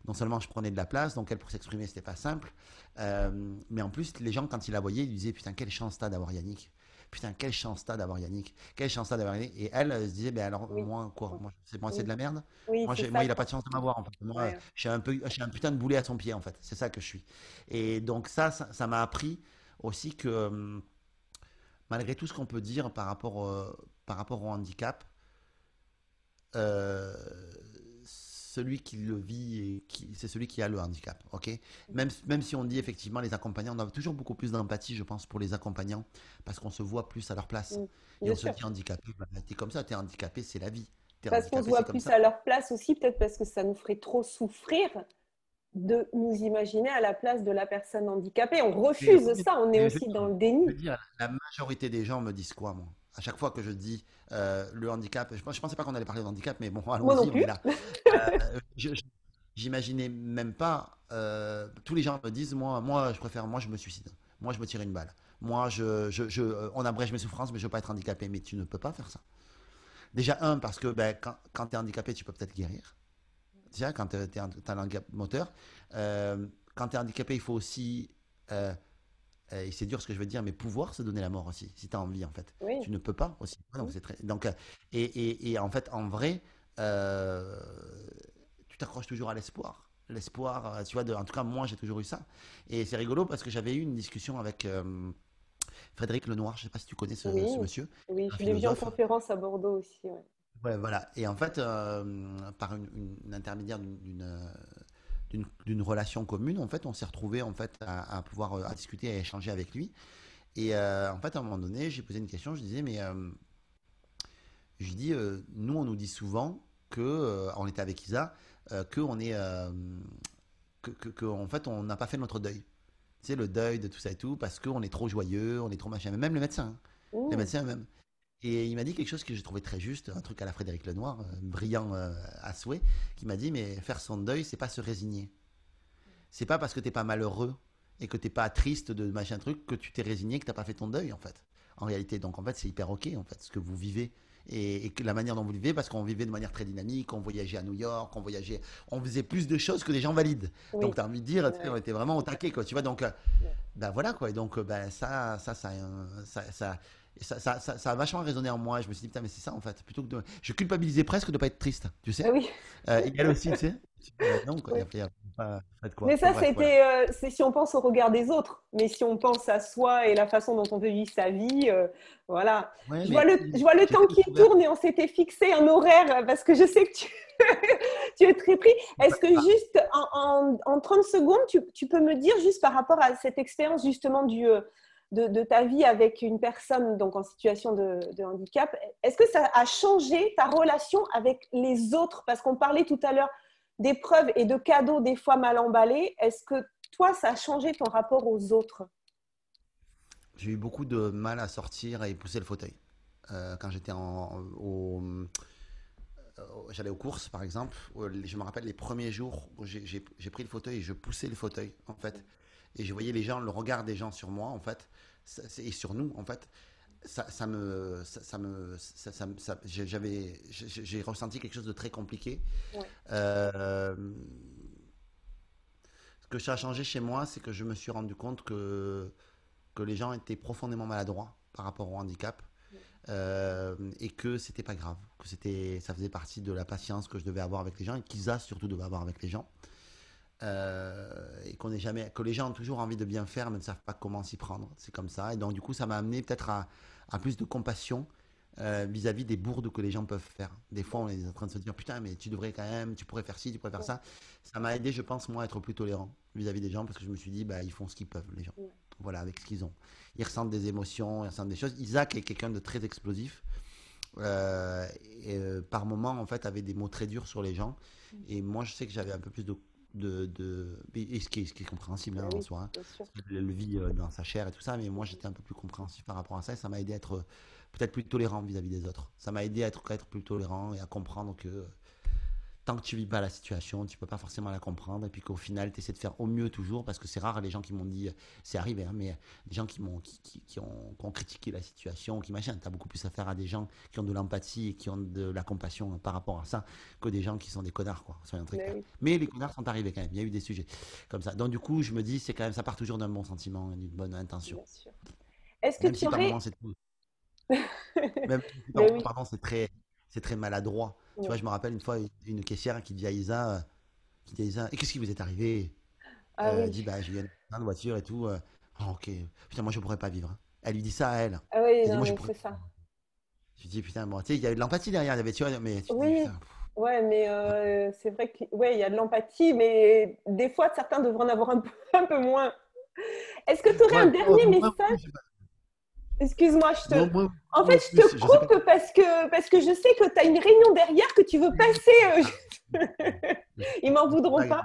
non seulement je prenais de la place, donc elle, pour s'exprimer, c'était pas simple. Euh, mais en plus, les gens, quand ils la voyaient, ils disaient Putain, quelle chance t'as d'avoir Yannick. Putain, quelle chance t'as d'avoir Yannick. Quelle chance t'as d'avoir Yannick. Et elle, elle se disait Ben alors, Oui. moi, quoi moi, C'est moi, c'est Oui. de la merde Oui, moi, il n'a quoi. pas de chance de m'avoir, en fait. Moi, Ouais. je suis un peu, je suis un putain de boulet à son pied, en fait. C'est ça que je suis. Et donc, ça, ça m'a appris aussi que, hum, malgré tout ce qu'on peut dire par rapport, euh, par rapport au handicap, euh, celui qui le vit, et qui, c'est celui qui a le handicap, ok? Même, même si on dit effectivement les accompagnants, on a toujours beaucoup plus d'empathie, je pense, pour les accompagnants, parce qu'on se voit plus à leur place. Et on se dit handicapé, bah, t'es comme ça, t'es handicapé, c'est la vie. Parce qu'on se voit plus ça. à leur place aussi, peut-être parce que ça nous ferait trop souffrir de nous imaginer à la place de la personne handicapée. On refuse ça, on est aussi dans le déni. dire, la majorité des gens me disent quoi, moi? À chaque fois que je dis euh, le handicap, je, je pensais pas qu'on allait parler de handicap, mais bon, Moi allons-y, non on plus. est là. Euh, J'imaginais même pas. euh, tous les gens me disent, moi, moi, je préfère, moi, je me suicide. Moi, je me tire une balle. Moi, je, je, je- on abrège mes souffrances, mais je veux pas être handicapé. Mais tu ne peux pas faire ça. Déjà, un, parce que ben, quand, quand tu es handicapé, tu peux peut-être guérir. Déjà, quand tu as un handicap moteur. Euh, quand tu es handicapé, il faut aussi. Euh, et c'est dur ce que je veux dire, mais pouvoir se donner la mort aussi, si tu as envie, en fait. Oui. Tu ne peux pas aussi. Donc, c'est très... Donc, euh, et, et, et en fait, en vrai, euh, tu t'accroches toujours à l'espoir. L'espoir, tu vois, de, en tout cas, moi, j'ai toujours eu ça. Et c'est rigolo parce que j'avais eu une discussion avec euh, Frédéric Lenoir, je ne sais pas si tu connais ce, Oui. ce monsieur. Oui, je l'ai vu en conférence à Bordeaux aussi. ouais. Ouais, voilà. Et en fait, euh, par une, une- une intermédiaire d'une- d'une relation commune, en fait, on s'est retrouvé en fait à, à pouvoir euh, à discuter, à échanger avec lui. Et euh, en fait, à un moment donné, j'ai posé une question. Je disais, mais euh, je dis, euh, nous, on nous dit souvent que, on était avec Isa, que on est, que, que- que, en fait, on n'a pas fait notre deuil. Sais, le deuil de tout ça et tout, parce qu'on est trop joyeux, on est trop machin. Même le médecin. hein. Mmh. Les médecins eux-mêmes. Et il m'a dit quelque chose que j'ai trouvé très juste, un truc à la Frédéric Lenoir, euh, brillant euh, à souhait, qui m'a dit mais faire son deuil, c'est pas se résigner. C'est pas parce que t'es pas malheureux et que t'es pas triste de machin truc que tu t'es résigné que t'as pas fait ton deuil en fait. En réalité, donc en fait c'est hyper ok en fait ce que vous vivez et, et que la manière dont vous vivez parce qu'on vivait de manière très dynamique, on voyageait à New York, on voyageait, on faisait plus de choses que des gens valides. Oui. Donc tu as envie de dire, Ouais. on était vraiment au taquet quoi, tu vois donc. Ouais. ben voilà quoi, et donc ben, ça, ça, ça, ça, ça, et ça, ça, ça- ça a vachement résonné en moi. Je me suis dit, putain, mais c'est ça en fait. Plutôt que de... Je culpabilisais presque de ne pas être triste, tu sais. Ah oui. Euh, et elle aussi, tu sais. Euh, non, quoi. Oui. Pas-. Mais ça, voilà. c'était, euh, c'est si on pense au regard des autres. Mais si on pense à soi et la façon dont on veut vivre sa vie, euh, voilà. Ouais, Je vois, le, je vois le j'ai temps qui tourne et on s'était fixé un horaire parce que je sais que tu, tu es très pris. Est-ce que juste en, en, en 30 secondes, tu, tu peux me dire juste par rapport à cette expérience justement du, euh, de, ta vie avec une personne donc en situation de, handicap, est-ce que ça a changé ta relation avec les autres? Parce qu'on parlait tout à l'heure d'épreuves et de cadeaux des fois mal emballés. Est-ce que toi, ça a changé ton rapport aux autres? J'ai eu beaucoup de mal à sortir et pousser le fauteuil. Euh, quand j'étais en, au, euh, j'allais aux courses, par exemple. les- Je me rappelle les premiers jours j'ai pris le fauteuil et je poussais le fauteuil, en fait. Et je voyais les gens, le regard des gens sur moi, en fait, et sur nous, en fait. Ça, ça me, ça, ça me, ça, ça j'avais, j'ai j'ai ressenti quelque chose de très compliqué. Ouais. Euh, ce que ça a changé chez moi, c'est que je me suis rendu compte que que les gens étaient profondément maladroits par rapport au handicap euh, et que c'était pas grave, que c'était, ça faisait partie de la patience que je devais avoir avec les gens et qu'Isa surtout devait avoir avec les gens. Euh, et qu'on est jamais, que les gens ont toujours envie de bien faire mais ne savent pas comment s'y prendre. C'est comme ça. Et donc du coup, ça m'a amené peut-être à, à plus de compassion euh, vis-à-vis des bourdes que les gens peuvent faire. Des fois, on est en train de se dire putain, mais tu devrais quand même, tu pourrais faire ci, tu pourrais faire ça. Ça m'a aidé, je pense, moi, à être plus tolérant vis-à-vis des gens parce que je me suis dit, bah, ils font ce qu'ils peuvent, les gens. Ouais. voilà, avec ce qu'ils ont. Ils ressentent des émotions, ils ressentent des choses. Isaac est quelqu'un de très explosif. euh, et euh, par moment, en fait, avait des mots très durs sur les gens. Et moi, je sais que j'avais un peu plus de. De, de- et ce, qui est, ce qui est compréhensible hein, en soi. hein. Il le vit dans sa chair et tout ça, mais moi j'étais un peu plus compréhensif par rapport à ça et ça m'a aidé à être euh, peut-être plus tolérant vis-à-vis des autres. Ça m'a aidé à être, à être plus tolérant et à comprendre que euh, tant que tu vis pas la situation, tu peux pas forcément la comprendre et puis qu'au final tu essaies de faire au mieux toujours parce que c'est rare les gens qui m'ont dit, euh, c'est arrivé, hein, mais des gens qui m'ont qui, qui- qui ont, qui ont critiqué la situation, qui machin, tu as beaucoup plus affaire à des gens qui ont de l'empathie et qui ont de la compassion hein, par rapport à ça que des gens qui sont des connards, quoi. Soyons très Mais clairs. oui. Mais les connards sont arrivés quand même, il y a eu des sujets comme ça. Donc du coup, je me dis, c'est quand même, ça part toujours d'un bon sentiment et d'une bonne intention. Est-ce que Même tu si par aurais. moments c'est même si par oui. pardon, c'est très, c'est très maladroit. Tu vois, je me rappelle une fois une caissière qui dit à Isa, euh, qui dit à Isa, et qu'est-ce qui vous est arrivé? Ah Euh, Elle oui. dit, bah, je viens de voiture et tout. Ah, ok, putain, moi je pourrais pas vivre. hein. Elle lui dit ça à elle. Ah oui, Elle dit, non, moi je pourrais c'est ça. Je lui dis, putain, bon, tu sais, il y avait de l'empathie derrière, il y avait, tu vois, mais tu te dis, Oui. Ouais, mais euh, c'est vrai qu'il ouais, il y a de l'empathie, mais des fois, certains devraient en avoir un peu, un peu moins. Est-ce que tu aurais un dernier message? Excuse-moi, je te... moi- En fait, je te je coupe parce que, parce que je sais que tu as une réunion derrière que tu veux passer. euh, Ils m'en voudront pas.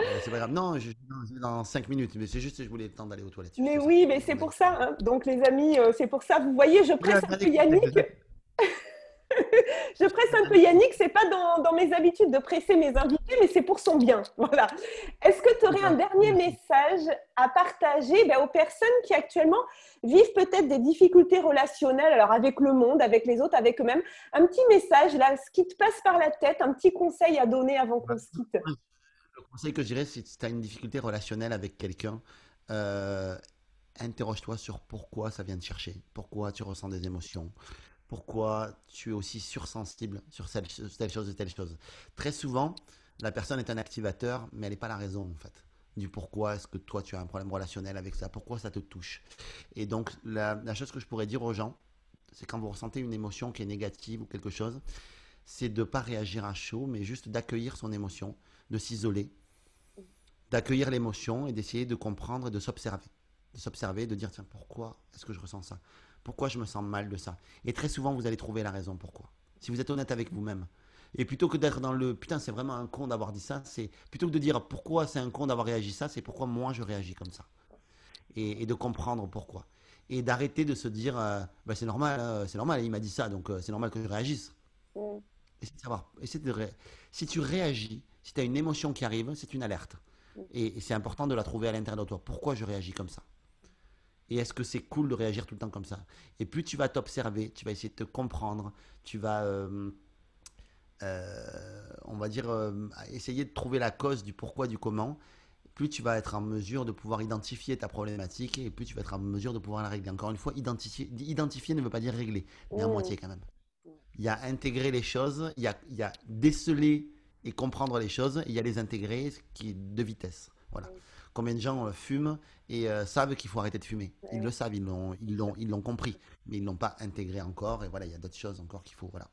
Euh, C'est pas grave. Non, je, non, dans 5 minutes, mais c'est juste que je voulais le temps d'aller aux toilettes. Mais oui, mais c'est pour ça. hein. Donc, les amis, euh, c'est pour ça. Vous voyez, je presse un peu Yannick. Je presse un peu Yannick, c'est pas dans, dans mes habitudes de presser mes invités, mais c'est pour son bien. Voilà. Est-ce que tu aurais un dernier message à partager ben, aux personnes qui actuellement vivent peut-être des difficultés relationnelles, alors avec le monde, avec les autres, avec eux-mêmes Un petit message, là, ce qui te passe par la tête, un petit conseil à donner avant qu'on se quitte? Le conseil que je dirais, c'est si tu as une difficulté relationnelle avec quelqu'un, euh, interroge-toi sur pourquoi ça vient te chercher, pourquoi tu ressens des émotions, pourquoi tu es aussi sursensible sur telle, chose- telle chose et telle chose. Très souvent, la personne est un activateur, mais elle n'est pas la raison en fait du pourquoi est-ce que toi tu as un problème relationnel avec ça, pourquoi ça te touche. Et donc la, la chose que je pourrais dire aux gens, c'est quand vous ressentez une émotion qui est négative ou quelque chose, c'est de ne pas réagir à chaud, mais juste d'accueillir son émotion, de s'isoler, d'accueillir l'émotion et d'essayer de comprendre et de s'observer. De s'observer, de dire, tiens, pourquoi est-ce que je ressens ça? Pourquoi je me sens mal de ça? Et très souvent, vous allez trouver la raison pourquoi. Si vous êtes honnête avec vous-même. Et plutôt que d'être dans le putain, c'est vraiment un con d'avoir dit ça, c'est plutôt que de dire pourquoi c'est un con d'avoir réagi ça, c'est pourquoi moi je réagis comme ça. Et, et de comprendre pourquoi. Et d'arrêter de se dire, euh, Bah, c'est normal, hein, c'est normal, il m'a dit ça, donc euh, c'est normal que je réagisse. Mm. Essaie de savoir. de ré- Si tu réagis, si tu as une émotion qui arrive, c'est une alerte. Et, et c'est important de la trouver à l'intérieur de toi. Pourquoi je réagis comme ça? Et est-ce que c'est cool de réagir tout le temps comme ça? Et plus tu vas t'observer, tu vas essayer de te comprendre, tu vas, euh, euh, on va dire, euh, essayer de trouver la cause du pourquoi, du comment. Plus tu vas être en mesure de pouvoir identifier ta problématique et plus tu vas être en mesure de pouvoir la régler. Encore une fois, identifier, identifier ne veut pas dire régler, mais à Mm. moitié quand même. Il y a intégrer les choses, il y a, il y a déceler et comprendre les choses, et il y a les intégrer, ce qui est de vitesse. Voilà. Combien de gens euh, fument et euh, savent qu'il faut arrêter de fumer Ils le savent, ils l'ont, ils l'ont, ils l'ont compris, mais ils l'ont pas intégré encore. Et voilà, il y a d'autres choses encore qu'il faut. Voilà.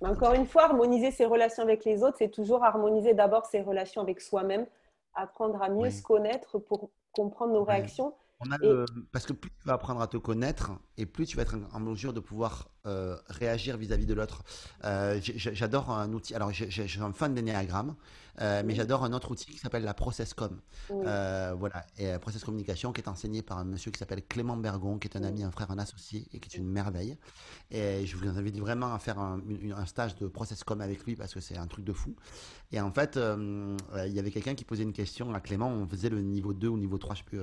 Mais encore une fois, harmoniser ses relations avec les autres, c'est toujours harmoniser d'abord ses relations avec soi-même, apprendre à mieux se connaître pour comprendre nos Ouais. réactions. On a Et- le- Parce que plus tu vas apprendre à te connaître et plus tu vas être en mesure de pouvoir euh, réagir vis-à-vis de l'autre. Euh, j'adore un outil, alors je suis un fan d'énéagramme, euh, mais j'adore un autre outil qui s'appelle la ProcessCom. Oui. Euh, voilà, et Process Communication qui est enseigné par un monsieur qui s'appelle Clément Bergon, qui est un ami, un frère, un associé et qui est une merveille. Et je vous invite vraiment à faire un, une- un stage de Process Com avec lui parce que c'est un truc de fou. Et en fait, il y avait quelqu'un qui posait une question à Clément, on faisait le niveau 2 ou niveau 3, je sais plus,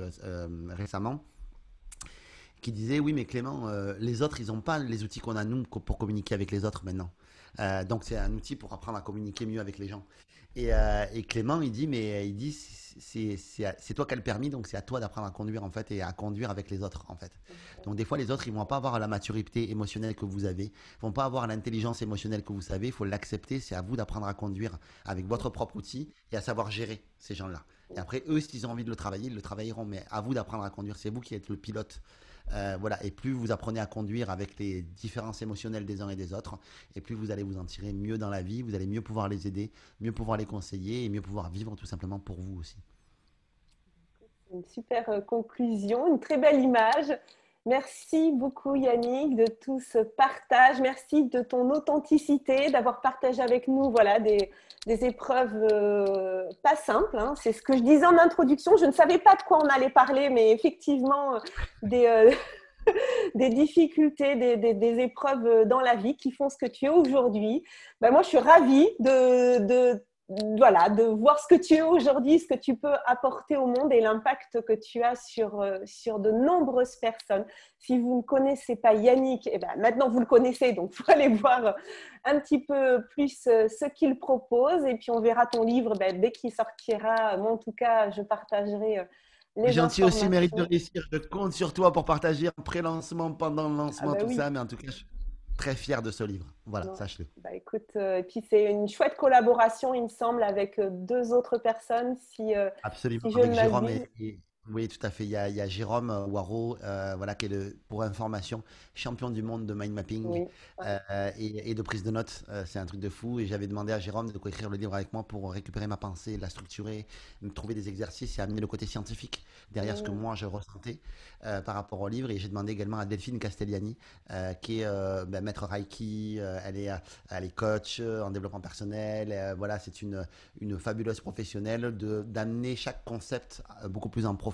récemment qui disait oui mais Clément euh, les autres ils n'ont pas les outils qu'on a nous pour communiquer avec les autres maintenant. Euh, donc c'est un outil pour apprendre à communiquer mieux avec les gens. Et, euh, et Clément il dit mais il dit c'est toi qui as le permis donc c'est à toi d'apprendre à conduire en fait et à conduire avec les autres en fait. Donc des fois les autres ils vont pas avoir la maturité émotionnelle que vous avez ils vont pas avoir l'intelligence émotionnelle que vous savez. Il faut l'accepter. C'est à vous d'apprendre à conduire avec votre propre outil et à savoir gérer ces gens là et après eux s'ils ont envie de le travailler ils le travailleront. Mais à vous d'apprendre à conduire. C'est vous qui êtes le pilote euh, voilà, et plus vous apprenez à conduire avec les différences émotionnelles des uns et des autres, et plus vous allez vous en tirer mieux dans la vie, vous allez mieux pouvoir les aider, mieux pouvoir les conseiller et mieux pouvoir vivre tout simplement pour vous aussi. Une super euh, conclusion, une très belle image. Merci beaucoup Yannick de tout ce partage. Merci de ton authenticité, d'avoir partagé avec nous voilà, des, épreuves euh, pas simples. Hein. C'est ce que je disais en introduction. Je ne savais pas de quoi on allait parler, mais effectivement, des, euh, des difficultés, des, épreuves dans la vie qui font ce que tu es aujourd'hui. Ben moi, je suis ravie de voilà, de voir ce que tu es aujourd'hui, ce que tu peux apporter au monde et l'impact que tu as sur, euh, sur de nombreuses personnes. Si vous ne connaissez pas Yannick, eh ben, maintenant vous le connaissez, donc il faut aller voir un petit peu plus euh, ce qu'il propose et puis on verra ton livre ben, dès qu'il sortira. Moi, en tout cas, je partagerai. Euh, les gentil aussi mérite de réussir. Je compte sur toi pour partager en pré-lancement, pendant le lancement, ah bah tout ça. Mais en tout cas, je très fier de ce livre. Voilà, sache-le. Bah, écoute, euh, et puis c'est une chouette collaboration, il me semble, avec euh, deux autres personnes. Si, euh, Absolument, avec Jérôme et, oui, tout à fait. Il y a, Jérôme Waro, euh, voilà, qui est, le, pour information, champion du monde de mind mapping euh, et, de prise de notes. Euh, c'est un truc de fou. Et j'avais demandé à Jérôme de coécrire le livre avec moi pour récupérer ma pensée, la structurer, me trouver des exercices et amener le côté scientifique derrière ce que moi je ressentais par rapport au livre. Et j'ai demandé également à Delphine Castellani, qui est ben, maître Reiki. elle, est, elle est coach en développement personnel. voilà, c'est une, une fabuleuse professionnelle d'amener chaque concept beaucoup plus en profondeur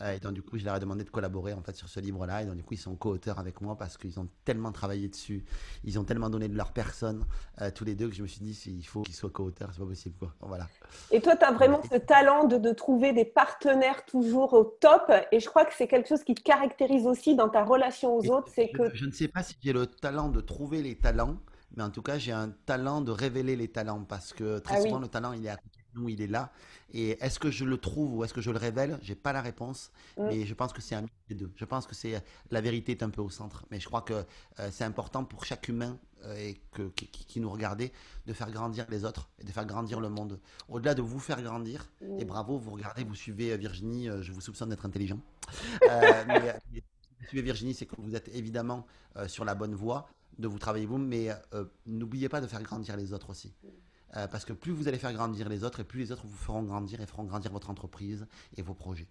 euh, et donc, du coup, je leur ai demandé de collaborer en fait sur ce livre-là. Et donc, du coup, ils sont co-auteurs avec moi parce qu'ils ont tellement travaillé dessus. Ils ont tellement donné de leur personne, euh, tous les deux, que je me suis dit, il faut qu'ils soient co-auteurs. C'est pas possible, quoi. Voilà. Et toi, tu as vraiment ce talent de, de, trouver des partenaires toujours au top. Et je crois que c'est quelque chose qui te caractérise aussi dans ta relation aux autres. C'est que... Je ne sais pas si j'ai le talent de trouver les talents. Mais en tout cas, j'ai un talent de révéler les talents parce que très ah souvent, le talent, il est à côté nous, il est là. Et est-ce que je le trouve ou est-ce que je le révèle? J'ai pas la réponse, mm. mais je pense que c'est un des deux. Je pense que c'est la vérité est un peu au centre, mais je crois que euh, c'est important pour chaque humain euh, et que, qui, nous regardait de faire grandir les autres et de faire grandir le monde. Au-delà de vous faire grandir, mm. et bravo, vous regardez, vous suivez euh, Virginie, je vous soupçonne d'être intelligent. mais, vous suivez Virginie, c'est que vous êtes évidemment sur la bonne voie de vous travailler vous, mais n'oubliez pas de faire grandir les autres aussi. Euh, parce que plus vous allez faire grandir les autres, et plus les autres vous feront grandir et feront grandir votre entreprise et vos projets.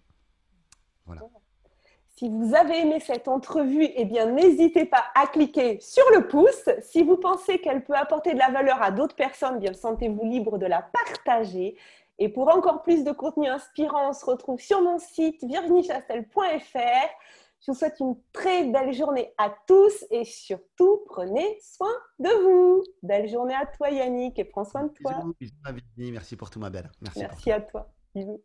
Voilà. Si vous avez aimé cette entrevue, eh bien, n'hésitez pas à cliquer sur le pouce. Si vous pensez qu'elle peut apporter de la valeur à d'autres personnes, bien sentez-vous libre de la partager. Et pour encore plus de contenu inspirant, on se retrouve sur mon site virginiechastel.fr. Je vous souhaite une très belle journée à tous et surtout, prenez soin de vous. Belle journée à toi Yannick et prends soin de toi. Bisous, Merci pour tout ma belle. Merci, Merci à toi. Bisous.